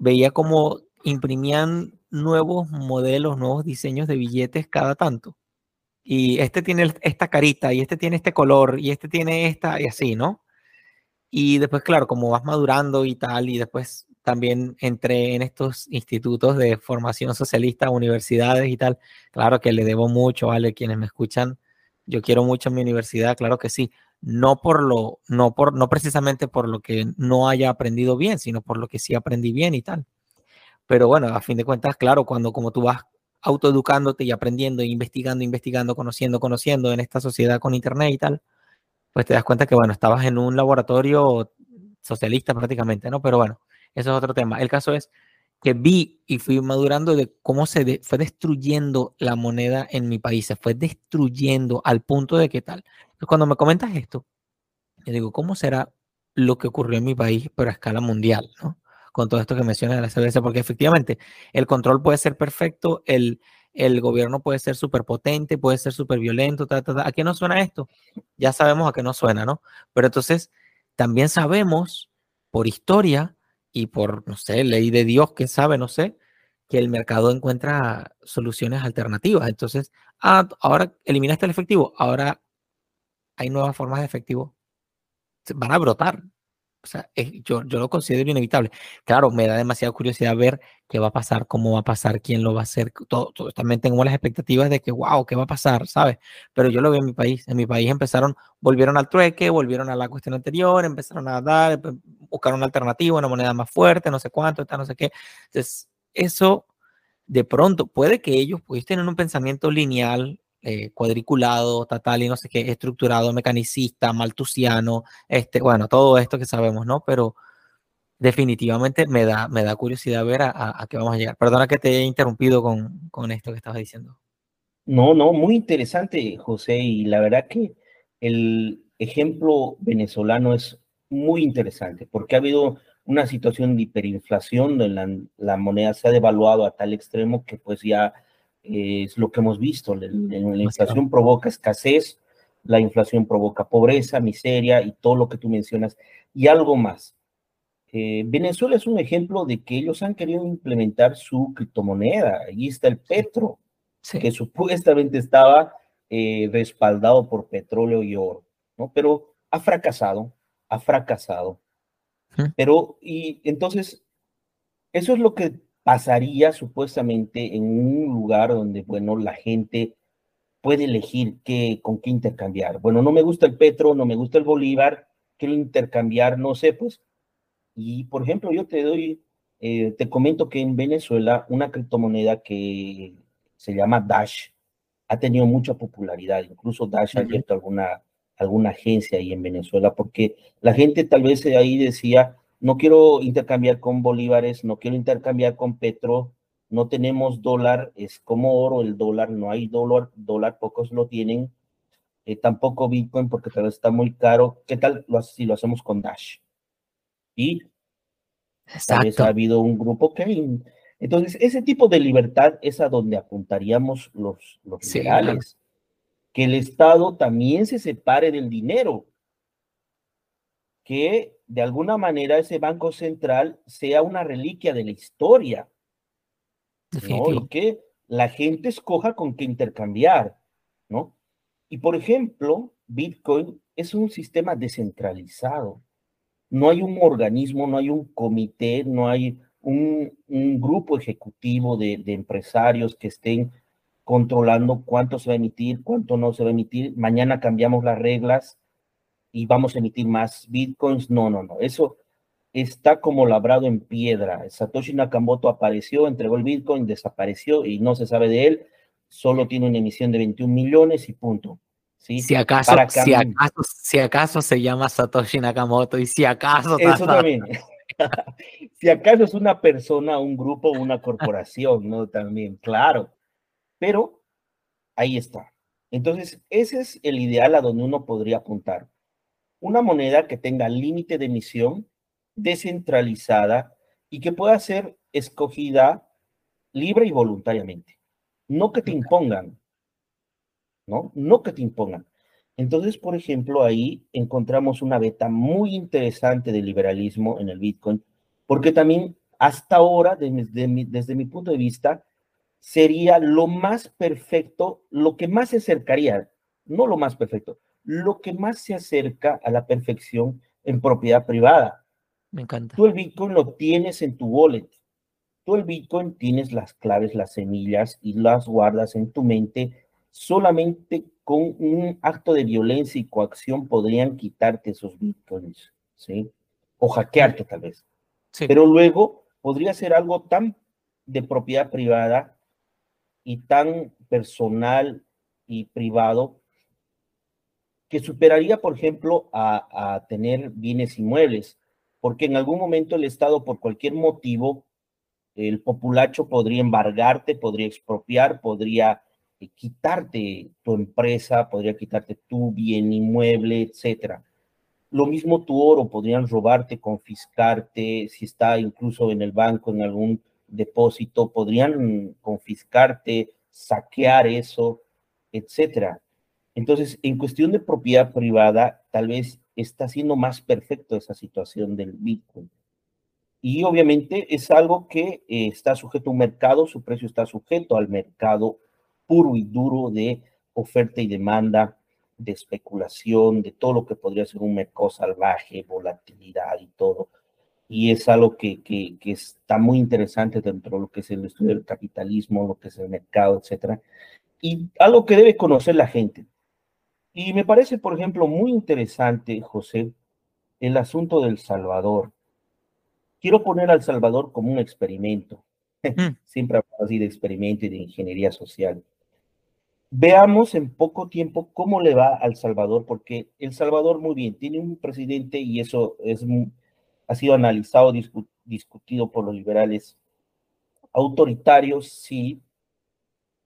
veía como imprimían nuevos modelos, nuevos diseños de billetes cada tanto. Y este tiene esta carita, y este tiene este color, y este tiene esta, y así, ¿no? Y después, claro, como vas madurando y tal, y después también entré en estos institutos de formación socialista, universidades y tal. Claro que le debo mucho, ¿vale? Quienes me escuchan, yo quiero mucho mi universidad, claro que sí. No por lo, no por, no precisamente por lo que no haya aprendido bien, sino por lo que sí aprendí bien y tal. Pero bueno, a fin de cuentas, claro, cuando como tú vas autoeducándote y aprendiendo, investigando, investigando, conociendo, conociendo en esta sociedad con internet y tal, pues te das cuenta que, bueno, estabas en un laboratorio socialista prácticamente, ¿no? Pero bueno, eso es otro tema. El caso es que vi y fui madurando de cómo se fue destruyendo la moneda en mi país, se fue destruyendo al punto de que tal. Entonces, cuando me comentas esto, yo digo, ¿cómo será lo que ocurrió en mi país, pero a escala mundial, ¿no? con todo esto que mencionas de la CBC, porque efectivamente el control puede ser perfecto, el, el gobierno puede ser súper potente, puede ser súper violento, ¿a qué no suena esto? Ya sabemos a qué no suena, ¿no? Pero entonces también sabemos por historia y por, no sé, ley de Dios, que sabe, no sé, que el mercado encuentra soluciones alternativas. Entonces, ah, ahora eliminaste el efectivo, ahora hay nuevas formas de efectivo. Van a brotar, o sea, yo, yo lo considero inevitable. Claro, me da demasiada curiosidad ver qué va a pasar, cómo va a pasar, quién lo va a hacer. Todo, también tengo las expectativas de que, wow, ¿qué va a pasar? ¿Sabes? Pero yo lo veo en mi país. En mi país empezaron, volvieron al trueque, volvieron a la cuestión anterior, empezaron a dar, buscaron una alternativa, una moneda más fuerte, no sé cuánto, no sé qué. Entonces, eso de pronto puede que ellos pues, tener un pensamiento lineal eh, cuadriculado, tal y no sé qué, estructurado, mecanicista, maltusiano, este, bueno, todo esto que sabemos, ¿no? Pero definitivamente me da, me da curiosidad ver a, a, qué vamos a llegar. Perdona que te haya interrumpido con, con esto que estabas diciendo. No, no, muy interesante, José, y la verdad que el ejemplo venezolano es muy interesante porque ha habido una situación de hiperinflación, donde la, la moneda se ha devaluado a tal extremo que pues ya es lo que hemos visto. La, inflación provoca escasez, la inflación provoca pobreza, miseria y todo lo que tú mencionas, y algo más. Eh, Venezuela es un ejemplo de que ellos han querido implementar su criptomoneda. Ahí está el Petro, que supuestamente estaba eh, respaldado por petróleo y oro, ¿no? Pero ha fracasado, ha fracasado. Pero, y entonces, eso es lo que pasaría supuestamente en un lugar donde, bueno, la gente puede elegir qué, con qué intercambiar. Bueno, no me gusta el petro, no me gusta el bolívar, quiero intercambiar, no sé, pues. Y por ejemplo, yo te doy, eh, te comento que en Venezuela una criptomoneda que se llama Dash ha tenido mucha popularidad, incluso Dash ha abierto alguna, alguna agencia ahí en Venezuela, porque la gente tal vez ahí decía, no quiero intercambiar con bolívares, no quiero intercambiar con petro, no tenemos dólar, es como oro el dólar, no hay dólar, dólar pocos lo tienen, eh, tampoco Bitcoin porque tal vez está muy caro. ¿Qué tal si lo hacemos con Dash? Y tal vez ha habido un grupo que... Entonces, ese tipo de libertad es a donde apuntaríamos los, los liberales. Que el Estado también se separe del dinero. Que de alguna manera ese Banco Central sea una reliquia de la historia ¿no? Y que la gente escoja con qué intercambiar, ¿no? Y por ejemplo, Bitcoin es un sistema descentralizado. No hay un organismo, no hay un comité, no hay un, grupo ejecutivo de, de, empresarios que estén controlando cuánto se va a emitir, cuánto no se va a emitir. Mañana cambiamos las reglas y vamos a emitir más bitcoins. No, no, no. Eso, está como labrado en piedra. Satoshi Nakamoto apareció, entregó el Bitcoin, desapareció y no se sabe de él. Solo tiene una emisión de 21 millones y punto. ¿sí? Si, acaso, si, acaso, si acaso se llama Satoshi Nakamoto y si acaso... Eso también. [laughs] si acaso es una persona, un grupo, una corporación, ¿no? También, claro. Pero ahí está. Entonces, ese es el ideal a donde uno podría apuntar. Una moneda que tenga límite de emisión, descentralizada y que pueda ser escogida libre y voluntariamente. No que te impongan, ¿no? No que te impongan. Entonces, por ejemplo, ahí encontramos una beta muy interesante de liberalismo en el Bitcoin, porque también hasta ahora, desde mi, desde mi punto de vista, sería lo más perfecto, lo que más se acercaría, no lo más perfecto, lo que más se acerca a la perfección en propiedad privada. Me encanta. Tú el Bitcoin lo tienes en tu wallet. Tú el Bitcoin tienes las claves, las semillas y las guardas en tu mente. Solamente con un acto de violencia y coacción podrían quitarte esos Bitcoins, ¿sí? O hackearte tal vez. Sí. Pero luego podría ser algo tan de propiedad privada y tan personal y privado que superaría, por ejemplo, a, tener bienes inmuebles porque en algún momento el Estado, por cualquier motivo, el populacho podría embargarte, podría expropiar, podría eh, quitarte tu empresa, podría quitarte tu bien inmueble, etcétera. Lo mismo tu oro, podrían robarte, confiscarte, si está incluso en el banco, en algún depósito, podrían confiscarte, saquear eso, etcétera. Entonces, en cuestión de propiedad privada, tal vez está siendo más perfecto esa situación del Bitcoin. Y obviamente es algo que eh, está sujeto a un mercado, su precio está sujeto al mercado puro y duro de oferta y demanda, de especulación, de todo lo que podría ser un mercado salvaje, volatilidad y todo. Y es algo que, que, que está muy interesante dentro de lo que es el estudio del capitalismo, lo que es el mercado, etcétera. Y algo que debe conocer la gente. Y me parece, por ejemplo, muy interesante, José, el asunto del Salvador. Quiero poner al Salvador como un experimento. Mm. [laughs] Siempre hablamos así de experimento y de ingeniería social. Veamos en poco tiempo cómo le va al Salvador, porque El Salvador, muy bien, tiene un presidente y eso es, ha sido analizado, discutido por los liberales. Autoritarios, sí.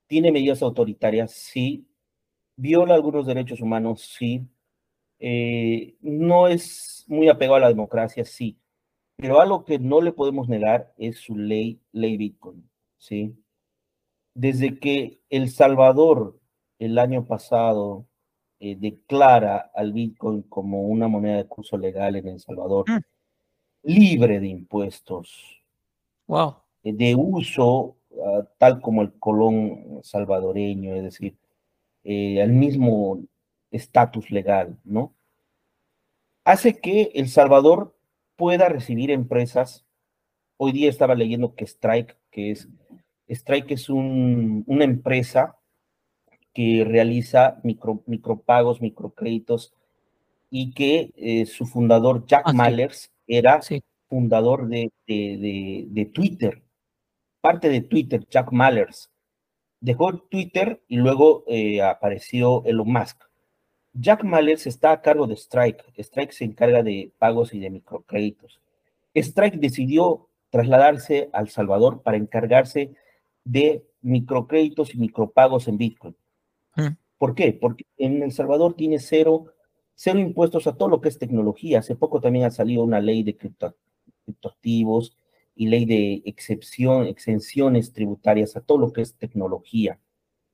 Tiene medidas autoritarias, sí viola algunos derechos humanos, sí. Eh, no es muy apegado a la democracia, sí. Pero algo que no le podemos negar es su ley, ley Bitcoin, ¿sí? Desde que El Salvador el año pasado eh, declara al Bitcoin como una moneda de curso legal en El Salvador, mm. libre de impuestos, wow. Eh, de uso, ah, tal como el colón salvadoreño, es decir, eh, al mismo estatus legal, ¿no? Hace que El Salvador pueda recibir empresas. Hoy día estaba leyendo que Strike, que es Strike es una empresa que realiza micro, micropagos, microcréditos y que eh, su fundador Jack ah, Mallers era fundador de, de, Twitter, parte de Twitter, Jack Mallers. Dejó Twitter y luego eh, apareció Elon Musk. Jack Mallers está a cargo de Strike. Strike se encarga de pagos y de microcréditos. Strike decidió trasladarse al Salvador para encargarse de microcréditos y micropagos en Bitcoin. Mm. ¿Por qué? Porque en El Salvador tiene cero, cero impuestos a todo lo que es tecnología. Hace poco también ha salido una ley de criptoactivos y ley de excepción, exenciones tributarias a todo lo que es tecnología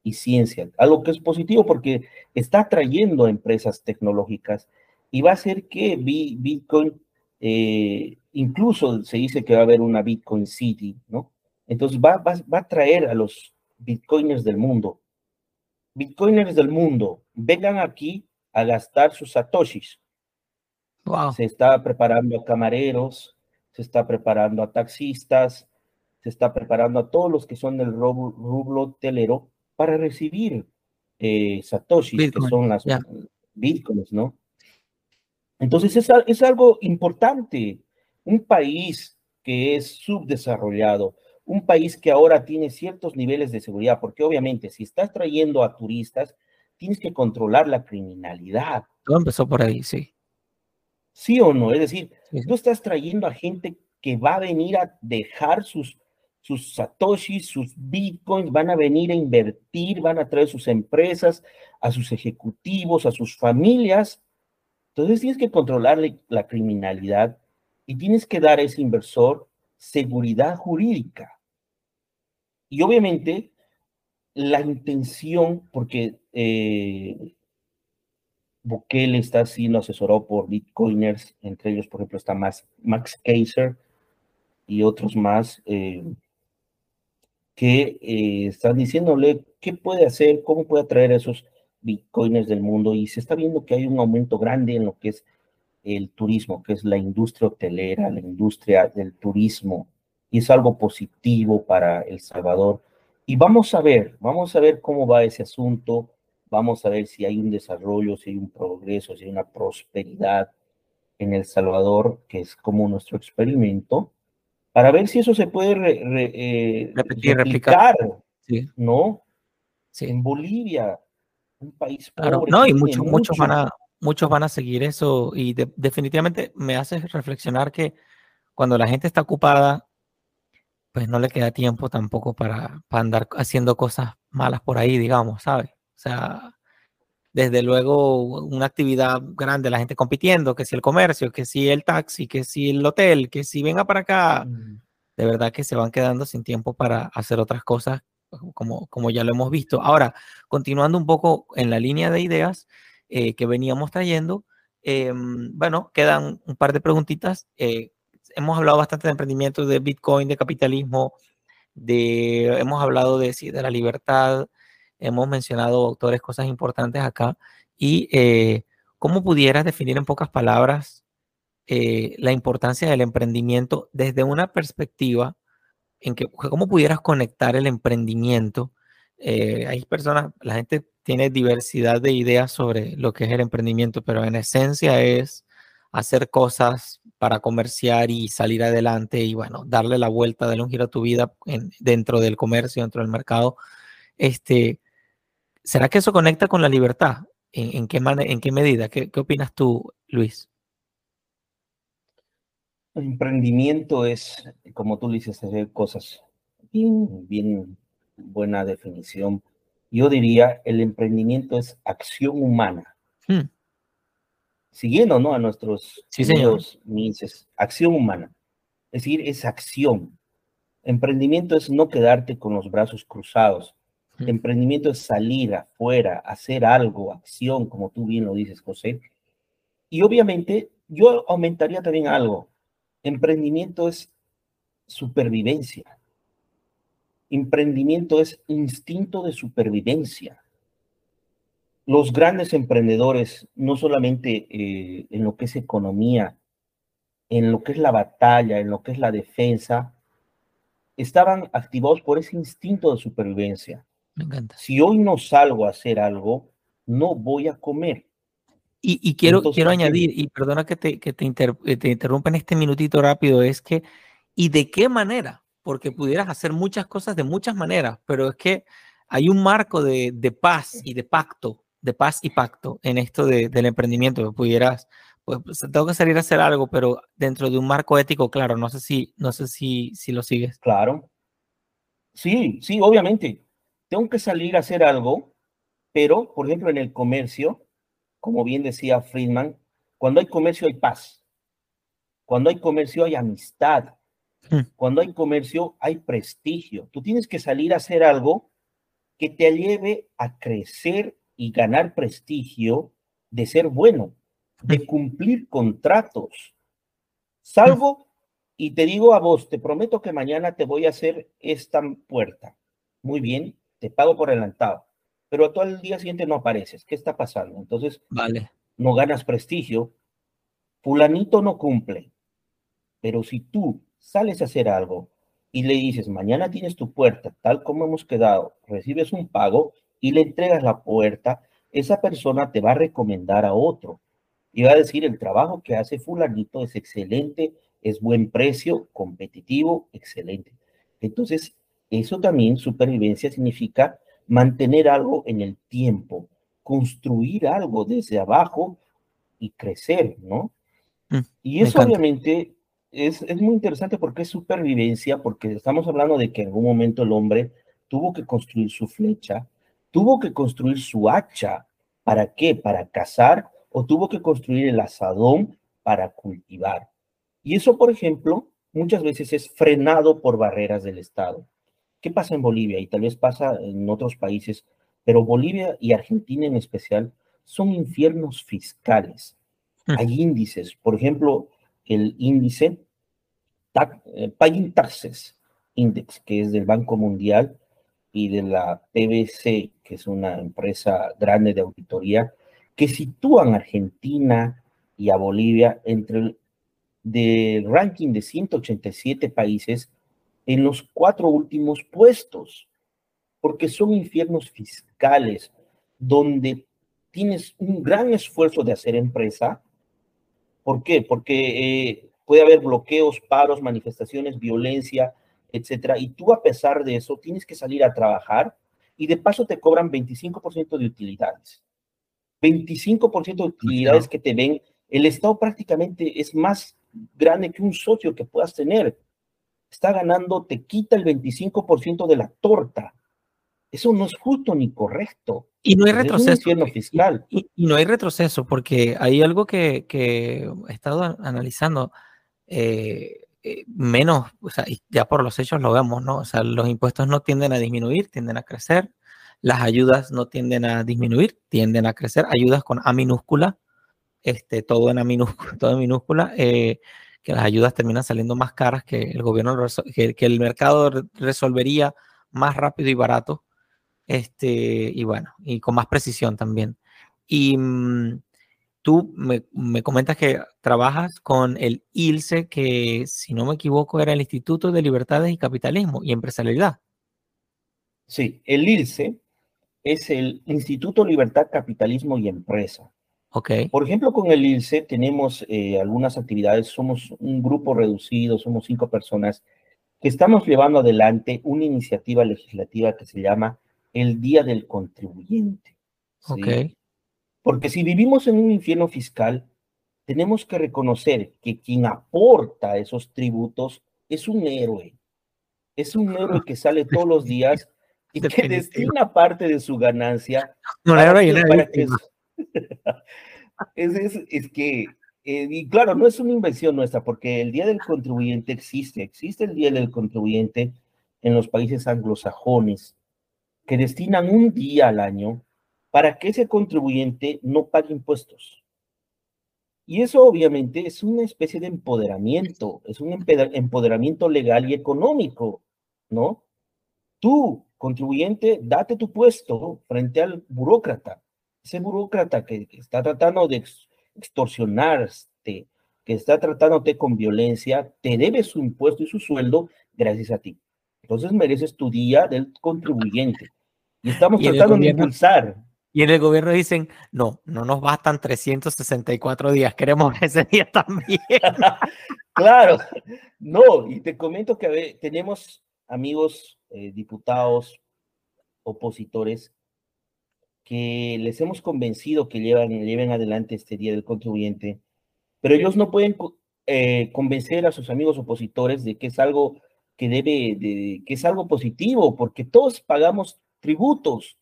y ciencia. Algo que es positivo porque está atrayendo a empresas tecnológicas y va a hacer que Bitcoin, eh, incluso se dice que va a haber una Bitcoin City, ¿no? Entonces va, va, va a traer a los Bitcoiners del mundo bitcoiners del mundo, vengan aquí a gastar sus satoshis. Se está preparando camareros, se está preparando a taxistas, se está preparando a todos los que son del rublo, telero para recibir eh, satoshis, que son las bitcoins, ¿no? Entonces es, es algo importante. Un país que es subdesarrollado, un país que ahora tiene ciertos niveles de seguridad, porque obviamente si estás trayendo a turistas, tienes que controlar la criminalidad. Todo empezó por ahí, sí. Sí o no, es decir, tú estás trayendo a gente que va a venir a dejar sus, sus satoshis, sus bitcoins, van a venir a invertir, van a traer sus empresas, a sus ejecutivos, a sus familias. Entonces tienes que controlar la criminalidad y tienes que dar a ese inversor seguridad jurídica. Y obviamente la intención, porque eh, Bukele está siendo asesorado por bitcoiners, entre ellos, por ejemplo, está Max, Max Kaiser y otros más, eh, que eh, están diciéndole qué puede hacer, cómo puede atraer a esos bitcoiners del mundo. Y se está viendo que hay un aumento grande en lo que es el turismo, que es la industria hotelera, la industria del turismo, y es algo positivo para El Salvador. Y vamos a ver, vamos a ver cómo va ese asunto, vamos a ver si hay un desarrollo, si hay un progreso, si hay una prosperidad en El Salvador, que es como nuestro experimento, para ver si eso se puede eh, Repetir, replicar, ¿no? Sí. En Bolivia, un país pobre. no, y muchos, muchos van a, muchos van a seguir eso y definitivamente me hace reflexionar que cuando la gente está ocupada, pues no le queda tiempo tampoco para, andar haciendo cosas malas por ahí, digamos, ¿sabes? O sea, desde luego una actividad grande, la gente compitiendo, que si el comercio, que si el taxi, que si el hotel, que si venga para acá, mm. de verdad que se van quedando sin tiempo para hacer otras cosas, como, como ya lo hemos visto. Ahora, continuando un poco en la línea de ideas, eh, que veníamos trayendo. Em, bueno, quedan un par de preguntitas. Eh, hemos hablado bastante de emprendimiento, de Bitcoin, de capitalismo, de, hemos hablado de, de la libertad, hemos mencionado autores, cosas importantes acá. Y eh, cómo pudieras definir en pocas palabras la importancia del emprendimiento desde una perspectiva en que, cómo pudieras conectar el emprendimiento. hay personas, la gente tiene diversidad de ideas sobre lo que es el emprendimiento, pero en esencia es hacer cosas para comerciar y salir adelante y bueno, darle la vuelta, darle un giro a tu vida dentro del comercio, dentro del mercado. Este, ¿Será que eso conecta con la libertad? ¿En, qué, en qué medida? ¿Qué, ¿Qué, opinas tú, Luis? El emprendimiento es, como tú dices, hacer cosas bien, bien buena definición yo diría, el emprendimiento es acción humana. Hmm. Siguiendo ¿no? a nuestros sí, Mises, acción humana. Es decir, es acción. Emprendimiento es no quedarte con los brazos cruzados. Hmm. Emprendimiento es salir afuera, hacer algo, acción, como tú bien lo dices, José. Y obviamente yo aumentaría también algo. Emprendimiento es supervivencia. Emprendimiento es instinto de supervivencia. Los grandes emprendedores, no solamente eh, en lo que es economía, en lo que es la batalla, en lo que es la defensa, estaban activados por ese instinto de supervivencia. Me encanta. Si hoy no salgo a hacer algo, no voy a comer. Y, quiero, quiero añadir, y perdona que te, que te, eh, te interrumpa en este minutito rápido, es que, ¿y de qué manera? Porque pudieras hacer muchas cosas de muchas maneras, pero es que hay un marco de, de paz y de pacto, de paz y pacto en esto de, del emprendimiento. Pudieras, pues, pues, tengo que salir a hacer algo, pero dentro de un marco ético, claro, no sé si, no sé si, si lo sigues. Claro. Sí, sí, obviamente. Tengo que salir a hacer algo, pero, por ejemplo, en el comercio, como bien decía Friedman, cuando hay comercio hay paz. Cuando hay comercio hay amistad. Hmm. Cuando hay comercio hay prestigio. Tú tienes que salir a hacer algo que te lleve a crecer y ganar prestigio de ser bueno, de hmm. cumplir contratos. Salgo y te digo a vos, te prometo que mañana te voy a hacer esta puerta. Muy bien, te pago por adelantado pero tú al día siguiente no apareces. ¿Qué está pasando? Entonces, vale. no ganas prestigio. Fulanito no cumple. Pero si tú sales a hacer algo y le dices, mañana tienes tu puerta, tal como hemos quedado, recibes un pago y le entregas la puerta, esa persona te va a recomendar a otro. Y va a decir, el trabajo que hace fulanito es excelente, es buen precio, competitivo, excelente. Entonces, eso también, supervivencia, significa mantener algo en el tiempo, construir algo desde abajo y crecer, ¿no? Mm, y eso obviamente es, es, muy interesante porque es supervivencia, porque estamos hablando de que en algún momento el hombre tuvo que construir su flecha, tuvo que construir su hacha, ¿para qué? Para cazar, o tuvo que construir el asadón para cultivar. Y eso, por ejemplo, muchas veces es frenado por barreras del Estado. ¿Qué pasa en Bolivia? Y tal vez pasa en otros países, pero Bolivia y Argentina en especial son infiernos fiscales. Hmm. Hay índices, por ejemplo, el índice eh, Paying Taxes Index, que es del Banco Mundial y de la PBC, que es una empresa grande de auditoría, que sitúan a Argentina y a Bolivia entre el del ranking de 187 países en los cuatro últimos puestos, porque son infiernos fiscales donde tienes un gran esfuerzo de hacer empresa. ¿Por qué? Porque eh, puede haber bloqueos, paros, manifestaciones, violencia, etcétera, y tú a pesar de eso tienes que salir a trabajar y de paso te cobran 25% de utilidades. 25% de utilidades que te ven, el Estado prácticamente es más grande que un socio que puedas tener está ganando, te quita el 25% de la torta. Eso no es justo ni correcto. Y no hay retroceso. fiscal. Y, no hay retroceso, porque hay algo que, he estado analizando. Eh, eh, menos, o sea, ya por los hechos lo vemos, ¿no? O sea, los impuestos no tienden a disminuir, tienden a crecer. Las ayudas no tienden a disminuir, tienden a crecer. Ayudas con A minúscula, este, todo en A minúscula, [laughs] todo en minúscula. Eh, que las ayudas terminan saliendo más caras que el gobierno, que, el mercado resolvería más rápido y barato, este, y bueno, y con más precisión también. Y mm, tú me, comentas que trabajas con el ILSE, que si no me equivoco era el Instituto de Libertades y Capitalismo y Empresarialidad. Sí, el ILSE es el Instituto Libertad, Capitalismo y Empresa. Por ejemplo, con el ILCE tenemos eh, algunas actividades, somos un grupo reducido, somos cinco personas que estamos llevando adelante una iniciativa legislativa que se llama el Día del Contribuyente. Porque si vivimos en un infierno fiscal, tenemos que reconocer que quien aporta esos tributos es un héroe. Es un héroe que sale [laughs] todos los días y que destina parte de su ganancia para, que, [laughs] es, es, que, eh, y claro, no es una invención nuestra, porque el Día del Contribuyente existe, existe el Día del Contribuyente en los países anglosajones, que destinan un día al año para que ese contribuyente no pague impuestos. Y eso obviamente es una especie de empoderamiento, es un empoderamiento legal y económico, ¿no? Tú, contribuyente, date tu puesto frente al burócrata ese burócrata que, está tratando de extorsionarte, que está tratándote con violencia, te debe su impuesto y su sueldo gracias a ti. Entonces mereces tu día del contribuyente. Y estamos tratando de impulsar. Y en el gobierno dicen, no, no nos bastan 364 días, queremos [laughs] ese día también. [laughs] claro, no, y te comento que tenemos amigos eh, diputados, opositores, que les hemos convencido que llevan, lleven adelante este Día del Contribuyente, pero ellos no pueden eh, convencer a sus amigos opositores de que es algo que debe, de, que es algo positivo, porque todos pagamos tributos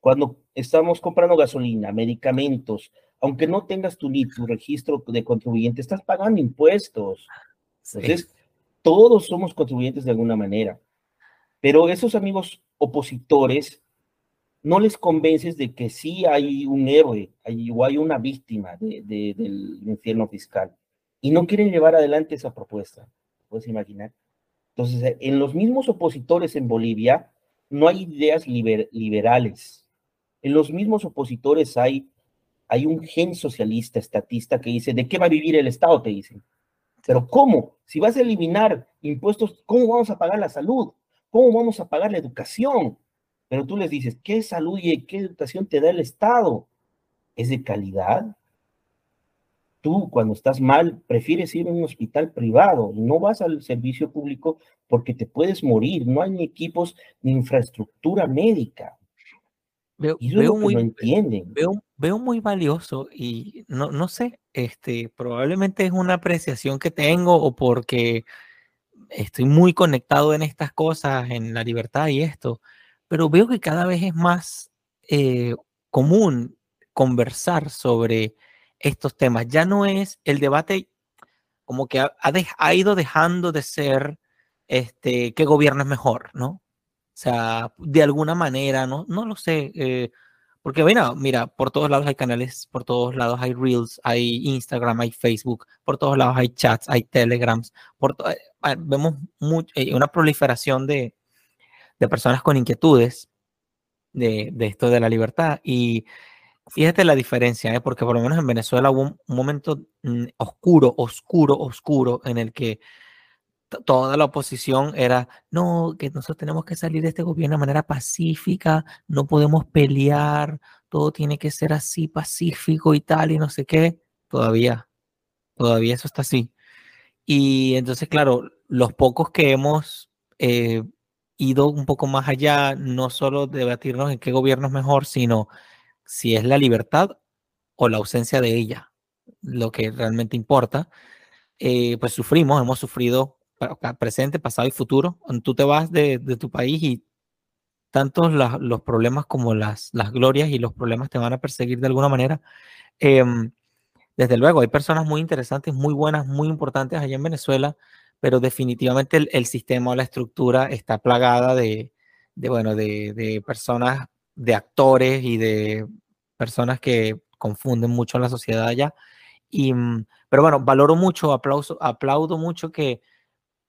cuando estamos comprando gasolina, medicamentos, aunque no tengas tu NIT, tu registro de contribuyente, estás pagando impuestos. Entonces, todos somos contribuyentes de alguna manera. Pero esos amigos opositores no les convences de que sí hay un héroe hay, o hay una víctima del infierno fiscal y no quieren llevar adelante esa propuesta. ¿Puedes imaginar? Entonces, en los mismos opositores en Bolivia no hay ideas liberales. En los mismos opositores hay, hay un gen socialista, estatista, que dice, ¿de qué va a vivir el Estado? Te dicen. Pero ¿cómo? Si vas a eliminar impuestos, ¿cómo vamos a pagar la salud? ¿Cómo vamos a pagar la educación? Pero tú les dices, ¿qué salud y qué educación te da el Estado? ¿Es de calidad? Tú, cuando estás mal, prefieres ir a un hospital privado, no vas al servicio público porque te puedes morir, no hay ni equipos ni infraestructura médica. Veo, muy, no entienden. Veo, muy valioso y no, no sé, este, probablemente es una apreciación que tengo o porque estoy muy conectado en estas cosas, en la libertad y esto, pero veo que cada vez es más eh, común conversar sobre estos temas. Ya no es el debate como que ha, ido dejando de ser este, qué gobierno es mejor, ¿no? O sea, de alguna manera, no, no lo sé. Eh, porque mira, mira, por todos lados hay canales, por todos lados hay Reels, hay Instagram, hay Facebook, por todos lados hay chats, hay Telegrams, por eh, vemos eh, una proliferación de, de, personas con inquietudes de, de, esto de la libertad. Y fíjate la diferencia, ¿eh? porque por lo menos en Venezuela hubo un, momento mm, oscuro, oscuro, oscuro, en el que toda la oposición era, no, que nosotros tenemos que salir de este gobierno de manera pacífica, no podemos pelear, todo tiene que ser así pacífico y tal, y no sé qué. Todavía, todavía eso está así. Y entonces, claro, los pocos que hemos eh, ido un poco más allá, no solo debatirnos en qué gobierno es mejor, sino si es la libertad o la ausencia de ella, lo que realmente importa, eh, pues sufrimos, hemos sufrido presente, pasado y futuro. Tú te vas de, tu país y tantos los problemas como las, las glorias y los problemas te van a perseguir de alguna manera. Em, desde luego, hay personas muy interesantes, muy buenas, muy importantes allá en Venezuela, pero definitivamente el, sistema o la estructura está plagada de, bueno, de, personas de actores y de personas que confunden mucho a la sociedad allá. Y, mm, pero bueno, valoro mucho, aplauso, aplaudo mucho que,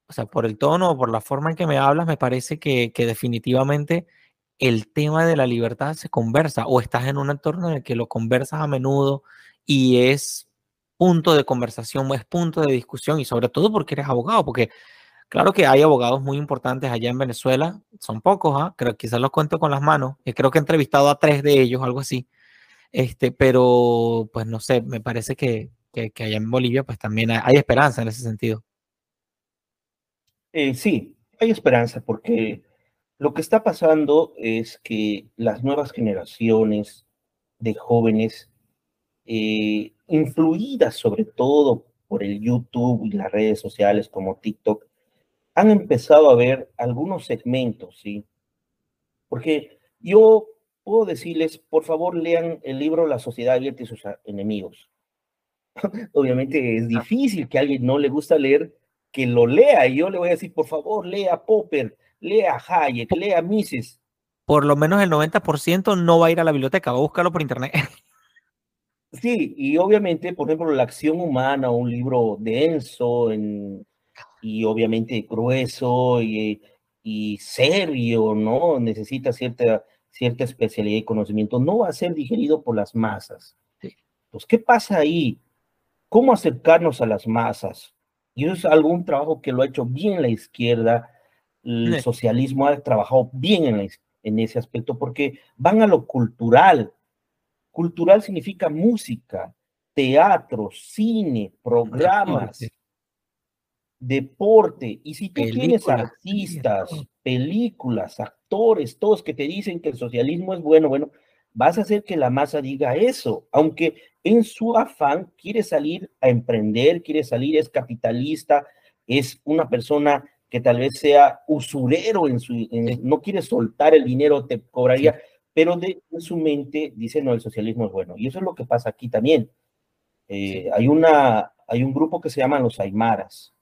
o sea, por el tono, por la forma en que me hablas, me parece que, que definitivamente el tema de la libertad se conversa o estás en un entorno en el que lo conversas a menudo y es punto de conversación, es punto de discusión y sobre todo porque eres abogado, porque Claro que hay abogados muy importantes allá en Venezuela, son pocos, ¿ah? creo quizás los cuento con las manos, creo que he entrevistado a tres de ellos, algo así, este, pero pues no sé, me parece que, que, allá en Bolivia pues también hay, esperanza en ese sentido. Eh, sí, hay esperanza porque lo que está pasando es que las nuevas generaciones de jóvenes, eh, influidas sobre todo por el YouTube y las redes sociales como TikTok, han empezado a ver algunos segmentos, ¿sí? Porque yo puedo decirles, por favor, lean el libro La sociedad abierta y sus enemigos. [laughs] Obviamente es difícil que a alguien no le gusta leer, que lo lea. Y yo le voy a decir, por favor, lea Popper, lea Hayek, lea Mises. Por lo menos el 90% no va a ir a la biblioteca, va a buscarlo por internet. [laughs] Sí, y obviamente, por ejemplo, La acción humana, un libro denso en y obviamente grueso y, y serio, ¿no? Necesita cierta, cierta especialidad y conocimiento. No va a ser digerido por las masas. Pues, ¿qué pasa ahí? ¿Cómo acercarnos a las masas? Y eso es algún trabajo que lo ha hecho bien la izquierda. El socialismo ha trabajado bien en la, en ese aspecto porque van a lo cultural. Cultural significa música, teatro, cine, programas, deporte. Y si tú tienes artistas, películas, actores, todos que te dicen que el socialismo es bueno, bueno, vas a hacer que la masa diga eso, aunque en su afán quiere salir a emprender, quiere salir, es capitalista, es una persona que tal vez sea usurero en su, no quiere soltar el dinero, te cobraría, pero de, en su mente dice, no, el socialismo es bueno. Y eso es lo que pasa aquí también. Eh, hay, una, hay un grupo que se llama los Aymaras,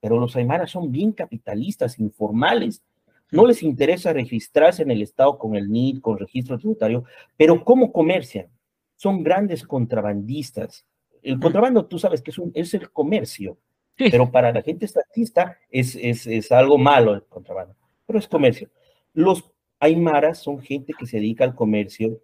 pero los Aymaras son bien capitalistas, informales. No les interesa registrarse en el Estado con el NID, con registro tributario, pero ¿cómo comercian? Son grandes contrabandistas. El contrabando, tú sabes que es, un, es el comercio. Pero para la gente estatista es, es, es, algo malo el contrabando, pero es comercio. Los aymaras son gente que se dedica al comercio,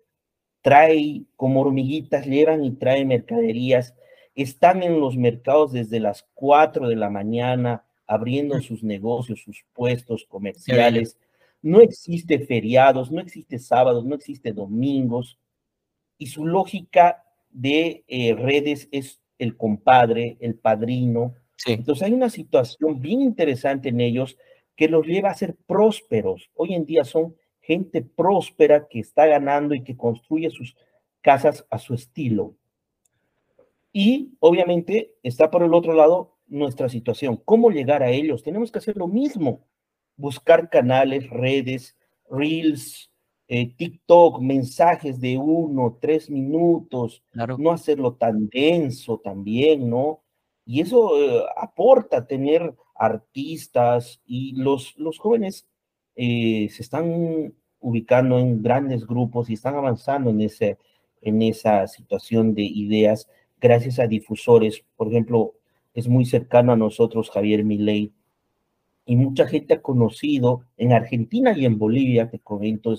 trae como hormiguitas, llevan y traen mercaderías, están en los mercados desde las 4 de la mañana abriendo sus negocios, sus puestos comerciales. No existe feriados, no existe sábados, no existe domingos. Y su lógica de eh, redes es el compadre, el padrino, entonces hay una situación bien interesante en ellos que los lleva a ser prósperos. Hoy en día son gente próspera que está ganando y que construye sus casas a su estilo. Y obviamente está por el otro lado nuestra situación. ¿Cómo llegar a ellos? Tenemos que hacer lo mismo. Buscar canales, redes, reels, eh, TikTok, mensajes de uno, tres minutos. No hacerlo tan denso también, ¿no? Y eso eh, aporta tener artistas y los, los jóvenes eh, se están ubicando en grandes grupos y están avanzando en, ese, en esa situación de ideas gracias a difusores. Por ejemplo, es muy cercano a nosotros Javier Milei. Y mucha gente ha conocido en Argentina y en Bolivia, te comento,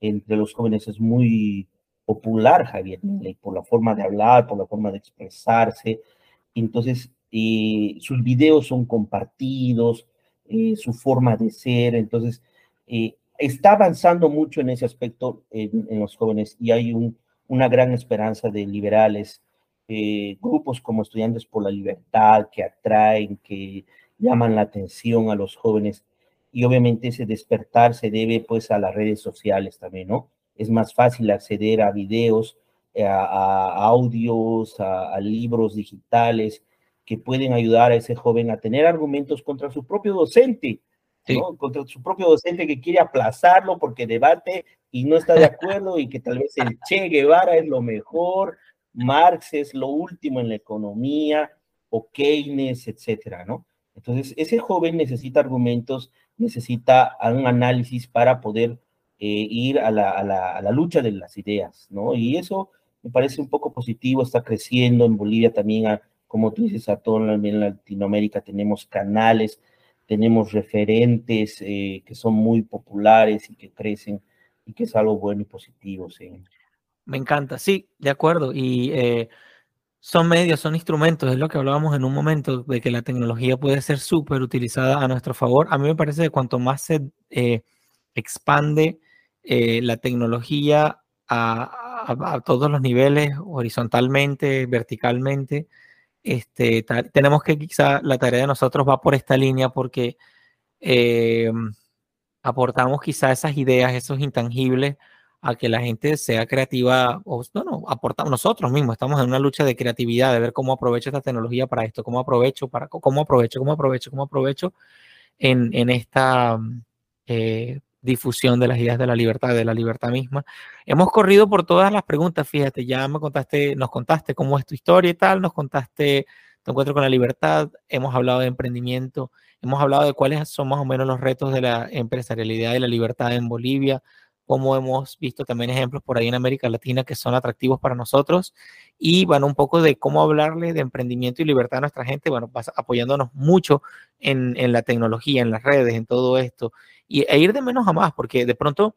entre los jóvenes es muy popular Javier Milei por la forma de hablar, por la forma de expresarse, entonces eh, sus videos son compartidos, eh, su forma de ser, entonces eh, está avanzando mucho en ese aspecto en, los jóvenes y hay una gran esperanza de liberales, grupos como Estudiantes por la Libertad que atraen, que llaman la atención a los jóvenes y obviamente ese despertar se debe pues a las redes sociales también, ¿no? Es más fácil acceder a videos, a, audios, a, libros digitales que pueden ayudar a ese joven a tener argumentos contra su propio docente, contra su propio docente que quiere aplazarlo porque debate y no está de acuerdo y que tal vez el [laughs] Che Guevara es lo mejor, Marx es lo último en la economía o Keynes, etcétera, ¿no? Entonces, ese joven necesita argumentos, necesita un análisis para poder eh, ir a la, a, la, a la, lucha de las ideas, ¿no? Y eso me parece un poco positivo, está creciendo en Bolivia también, como tú dices, a todo en Latinoamérica tenemos canales, tenemos referentes eh, que son muy populares y que crecen y que es algo bueno y positivo. Sí. Me encanta, sí, de acuerdo. Y eh, son medios, son instrumentos, es lo que hablábamos en un momento, de que la tecnología puede ser súper utilizada a nuestro favor. A mí me parece que cuanto más se eh, expande la tecnología a, todos los niveles, horizontalmente, verticalmente. Este, tenemos que quizá la tarea de nosotros va por esta línea porque eh, aportamos quizá esas ideas, esos intangibles a que la gente sea creativa, o no, no, aportamos nosotros mismos, estamos en una lucha de creatividad, de ver cómo aprovecho esta tecnología para esto, cómo aprovecho, para cómo aprovecho, cómo aprovecho, cómo aprovecho en, esta eh, difusión de las ideas de la libertad, de la libertad misma. Hemos corrido por todas las preguntas, fíjate, ya me contaste, nos contaste cómo es tu historia y tal, nos contaste tu encuentro con la libertad, hemos hablado de emprendimiento, hemos hablado de cuáles son más o menos los retos de la empresarialidad y la libertad en Bolivia, cómo hemos visto también ejemplos por ahí en América Latina que son atractivos para nosotros y bueno, un poco de cómo hablarle de emprendimiento y libertad a nuestra gente, bueno, apoyándonos mucho en, en la tecnología, en las redes, en todo esto y, e ir de menos a más, porque de pronto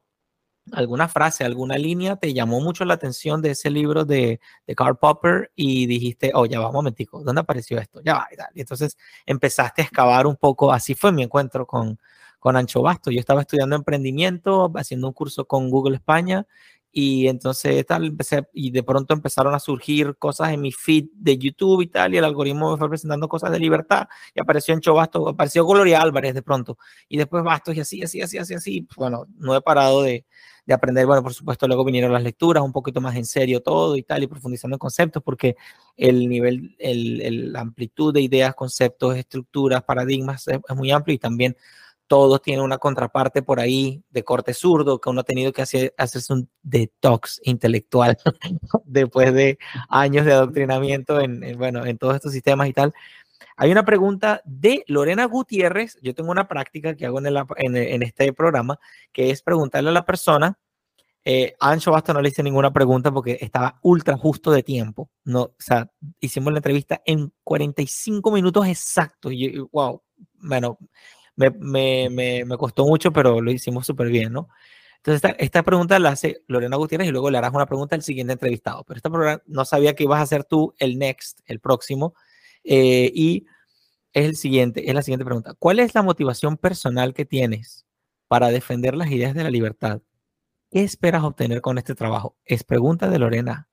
alguna frase, alguna línea te llamó mucho la atención de ese libro de, de Karl Popper y dijiste, oh, ya va, un momentico, ¿dónde apareció esto? Ya va, y, tal. y entonces empezaste a excavar un poco, así fue mi encuentro con, con Ancho Basto. Yo estaba estudiando emprendimiento, haciendo un curso con Google España y entonces tal, empecé, y de pronto empezaron a surgir cosas en mi feed de YouTube y tal, y el algoritmo me fue presentando cosas de libertad, y apareció Ancho Bastos, apareció Gloria Álvarez de pronto, y después Bastos, y así, así, así, así, así, bueno, no he parado de, de aprender, bueno, por supuesto, luego vinieron las lecturas, un poquito más en serio todo y tal, y profundizando en conceptos, porque el nivel, el, el la amplitud de ideas, conceptos, estructuras, paradigmas es muy amplio, y también todos tienen una contraparte por ahí de corte zurdo, que uno ha tenido que hacer, hacerse un detox intelectual [laughs] después de años de adoctrinamiento en, en, bueno, en todos estos sistemas y tal. Hay una pregunta de Lorena Gutiérrez. Yo tengo una práctica que hago en, el, en, en este programa, que es preguntarle a la persona. Eh, Ancho Basto no le hice ninguna pregunta porque estaba ultra justo de tiempo. No, o sea, hicimos la entrevista en 45 minutos exactos. Y wow, bueno, me, me, me, me costó mucho, pero lo hicimos súper bien, ¿no? Entonces, esta, pregunta la hace Lorena Gutiérrez y luego le harás una pregunta al siguiente entrevistado. Pero esta pregunta no sabía que ibas a hacer tú el next, el próximo. Eh, y es el siguiente, es la siguiente pregunta. ¿Cuál es la motivación personal que tienes para defender las ideas de la libertad? ¿Qué esperas obtener con este trabajo? Es pregunta de Lorena.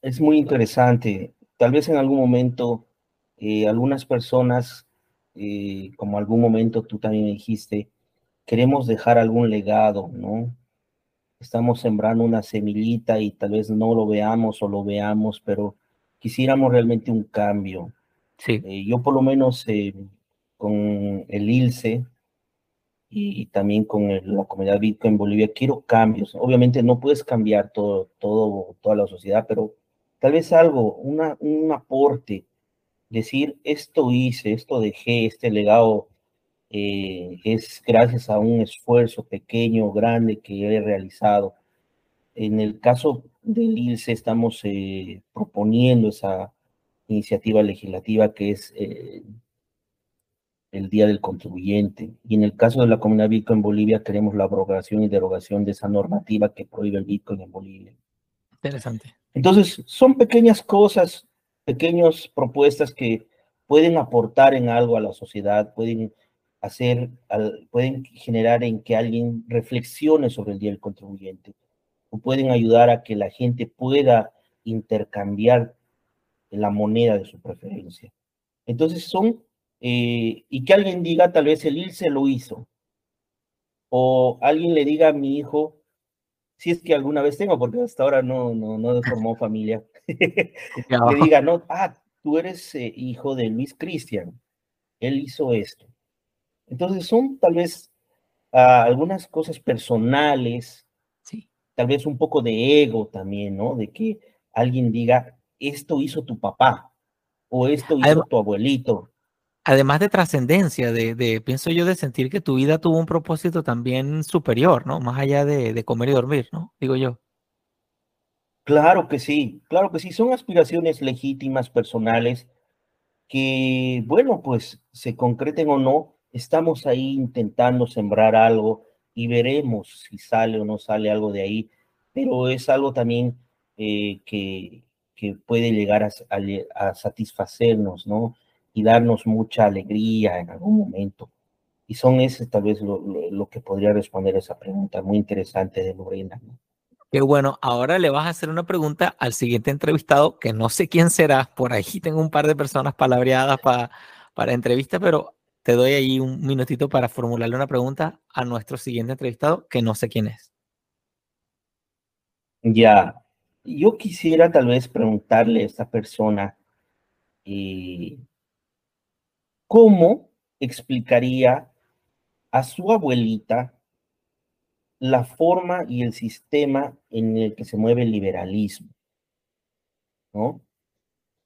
Es muy interesante. Tal vez en algún momento eh, algunas personas, eh, como algún momento tú también dijiste, queremos dejar algún legado, ¿no? Estamos sembrando una semillita y tal vez no lo veamos o lo veamos, pero quisiéramos realmente un cambio. Sí. Eh, yo por lo menos eh, con el ILCE y, y también con el, la comunidad Bitcoin en Bolivia quiero cambios. Obviamente no puedes cambiar todo, todo, toda la sociedad, pero tal vez algo, una, un aporte decir, esto hice, esto dejé, este legado eh, es gracias a un esfuerzo pequeño, grande que he realizado. En el caso del ILCE estamos eh, proponiendo esa iniciativa legislativa que es eh, el Día del Contribuyente. Y en el caso de la comunidad Bitcoin en Bolivia queremos la abrogación y derogación de esa normativa que prohíbe el Bitcoin en Bolivia. Interesante. Entonces, son pequeñas cosas pequeñas propuestas que pueden aportar en algo a la sociedad, pueden hacer, pueden generar en que alguien reflexione sobre el Día del Contribuyente, o pueden ayudar a que la gente pueda intercambiar la moneda de su preferencia. Entonces son, eh, y que alguien diga, tal vez el ILSE lo hizo, o alguien le diga a mi hijo, si es que alguna vez tengo, porque hasta ahora no, no, no formó familia, [laughs] [laughs] que diga, no, ah, tú eres eh, hijo de Luis Cristian, él hizo esto. Entonces son tal vez uh, algunas cosas personales, sí. tal vez un poco de ego también, ¿no? De que alguien diga, esto hizo tu papá o esto hizo Además, tu abuelito. Además de trascendencia, de, de, pienso yo, de sentir que tu vida tuvo un propósito también superior, ¿no? Más allá de, de comer y dormir, ¿no? Digo yo. Claro que sí, claro que sí, son aspiraciones legítimas, personales, que, bueno, pues se concreten o no, estamos ahí intentando sembrar algo y veremos si sale o no sale algo de ahí, pero es algo también eh, que, que, puede llegar a, a, a, satisfacernos, ¿no? Y darnos mucha alegría en algún momento. Y son ese tal vez lo, lo, lo que podría responder a esa pregunta muy interesante de Lorena, ¿no? Qué bueno, ahora le vas a hacer una pregunta al siguiente entrevistado, que no sé quién será, por ahí tengo un par de personas palabreadas para, para entrevista, pero te doy ahí un minutito para formularle una pregunta a nuestro siguiente entrevistado, que no sé quién es. Ya, yo quisiera tal vez preguntarle a esta persona eh, cómo explicaría a su abuelita la forma y el sistema en el que se mueve el liberalismo, ¿no?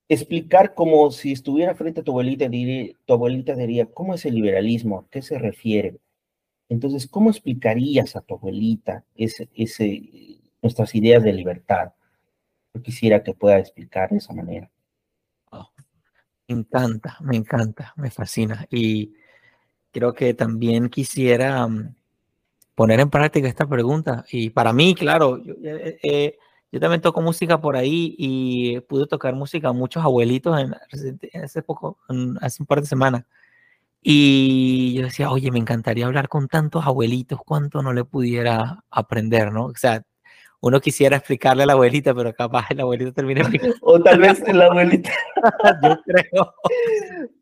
Explicar como si estuviera frente a tu abuelita, diría, tu abuelita diría, ¿cómo es el liberalismo? ¿A qué se refiere? Entonces, ¿cómo explicarías a tu abuelita ese, ese, nuestras ideas de libertad? Yo quisiera que pueda explicar de esa manera. Me encanta, me encanta, me fascina. Y creo que también quisiera um, poner en práctica esta pregunta. Y para mí, claro, yo, eh, eh, yo, también toco música por ahí y pude tocar música a muchos abuelitos en hace poco, en, hace un par de semanas. Y yo decía, oye, me encantaría hablar con tantos abuelitos, cuánto no le pudiera aprender, ¿no? O sea, uno quisiera explicarle a la abuelita, pero capaz el abuelito termina explicando. [laughs] O tal vez la abuelita. [laughs] yo creo.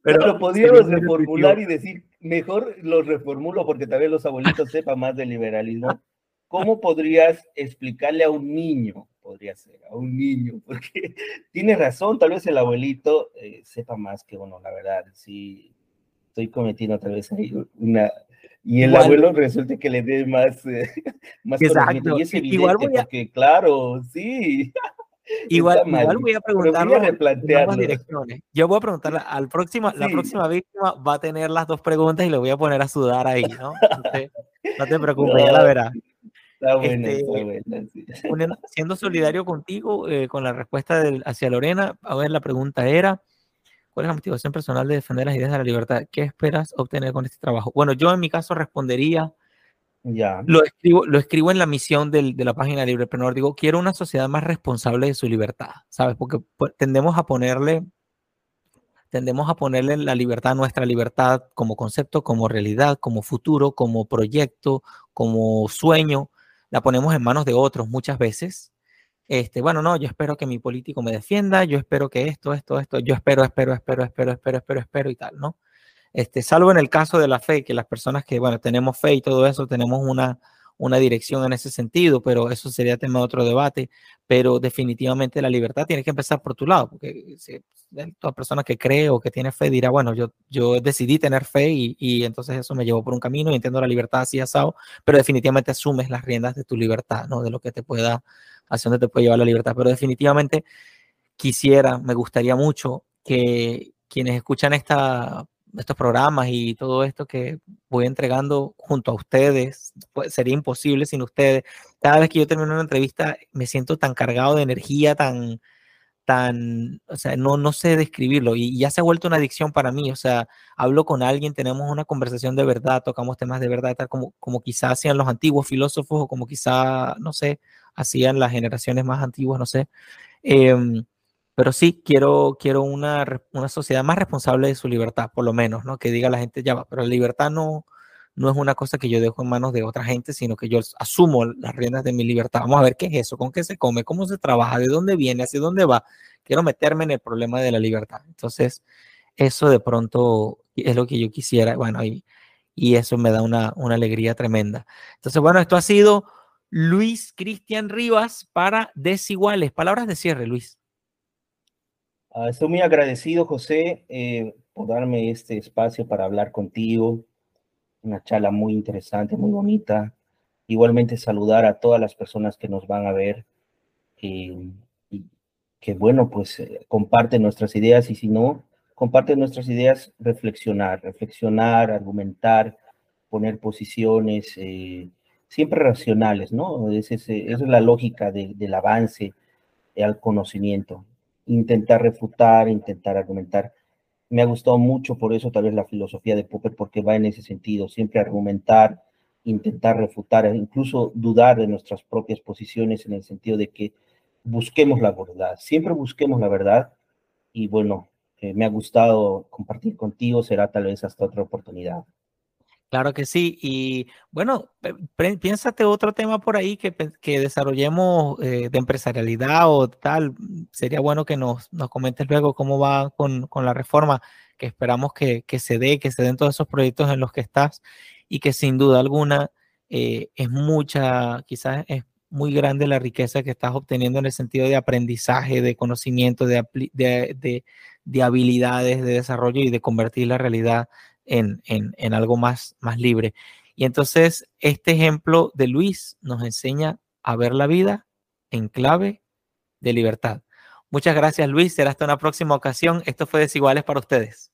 Pero, lo podríamos reformular y decir, mejor lo reformulo porque tal vez los abuelitos [laughs] sepan más del liberalismo. ¿Cómo podrías explicarle a un niño? Podría ser, a un niño, porque tiene razón, tal vez el abuelito eh, sepa más que uno, la verdad. Sí, estoy cometiendo tal vez ahí una... Y el abuelo resulta que le dé más, eh, [laughs] más Exacto. Y es evidente igual voy a... porque, claro, sí. [laughs] Igual, igual, voy a preguntarle direcciones. Yo voy a preguntarle al próximo, la próxima víctima va a tener las dos preguntas y le voy a poner a sudar ahí, ¿no? no te [laughs] preocupes, ya la verás. Está buena, está buena. siendo solidario contigo eh, con la respuesta del, hacia Lorena, a ver, la pregunta era, ¿cuál es la motivación personal de defender las ideas de la libertad? ¿Qué esperas obtener con este trabajo? Bueno, yo en mi caso respondería, ya. Lo escribo, lo escribo en la misión del, de la página Librepreneur. Digo, quiero una sociedad más responsable de su libertad, ¿sabes? Porque pues, tendemos a ponerle, tendemos a ponerle la libertad, nuestra libertad como concepto, como realidad, como futuro, como proyecto, como sueño, la ponemos en manos de otros muchas veces. Este, bueno, no, yo espero que mi político me defienda, yo espero que esto, esto, esto, yo espero, espero, espero, espero, espero, espero, espero y tal, ¿no? Este, salvo en el caso de la fe, que las personas que, bueno, tenemos fe y todo eso, tenemos una, una dirección en ese sentido, pero eso sería tema de otro debate. Pero definitivamente la libertad tiene que empezar por tu lado, porque si, toda persona que cree o que tiene fe dirá, bueno, yo, yo decidí tener fe y, y entonces eso me llevó por un camino y entiendo la libertad así asado, pero definitivamente asumes las riendas de tu libertad, ¿no? De lo que te pueda, hacia dónde te puede llevar la libertad. Pero definitivamente quisiera, me gustaría mucho que quienes escuchan esta estos programas y todo esto que voy entregando junto a ustedes, pues sería imposible sin ustedes. Cada vez que yo termino una entrevista me siento tan cargado de energía, tan, tan, o sea, no, no sé describirlo y ya se ha vuelto una adicción para mí, o sea, hablo con alguien, tenemos una conversación de verdad, tocamos temas de verdad, tal como, como quizás hacían los antiguos filósofos o como quizá, no sé, hacían las generaciones más antiguas, no sé. Em, pero sí quiero, quiero una, una sociedad más responsable de su libertad, por lo menos, ¿no? Que diga la gente, ya va, pero la libertad no, no es una cosa que yo dejo en manos de otra gente, sino que yo asumo las riendas de mi libertad. Vamos a ver qué es eso, con qué se come, cómo se trabaja, de dónde viene, hacia dónde va. Quiero meterme en el problema de la libertad. Entonces, eso de pronto es lo que yo quisiera, bueno, y, y eso me da una, una alegría tremenda. Entonces, bueno, esto ha sido Luis Cristian Rivas para Desiguales. Palabras de cierre, Luis. Ah, estoy muy agradecido, José, eh, por darme este espacio para hablar contigo. Una charla muy interesante, muy bonita. Igualmente saludar a todas las personas que nos van a ver eh, y que, bueno, pues eh, comparten nuestras ideas y si no, comparten nuestras ideas, reflexionar, reflexionar, argumentar, poner posiciones siempre racionales, ¿no? Esa es, es la lógica del avance al conocimiento intentar refutar, intentar argumentar. Me ha gustado mucho por eso tal vez la filosofía de Popper, porque va en ese sentido, siempre argumentar, intentar refutar, e incluso dudar de nuestras propias posiciones en el sentido de que busquemos la verdad, siempre busquemos la verdad y bueno, eh, me ha gustado compartir contigo, será tal vez hasta otra oportunidad. Claro que sí. Y bueno, piénsate otro tema por ahí que, que desarrollemos eh, de empresarialidad o tal. Sería bueno que nos, nos comentes luego cómo va con, con la reforma, que esperamos que, que, se dé, que se den todos esos proyectos en los que estás y que sin duda alguna eh, es mucha, quizás es muy grande la riqueza que estás obteniendo en el sentido de aprendizaje, de conocimiento, de, de, de, de habilidades, de desarrollo y de convertir la realidad en, algo más, más libre. Y entonces este ejemplo de Luis nos enseña a ver la vida en clave de libertad. Muchas gracias Luis, será hasta una próxima ocasión. Esto fue Desiguales para ustedes.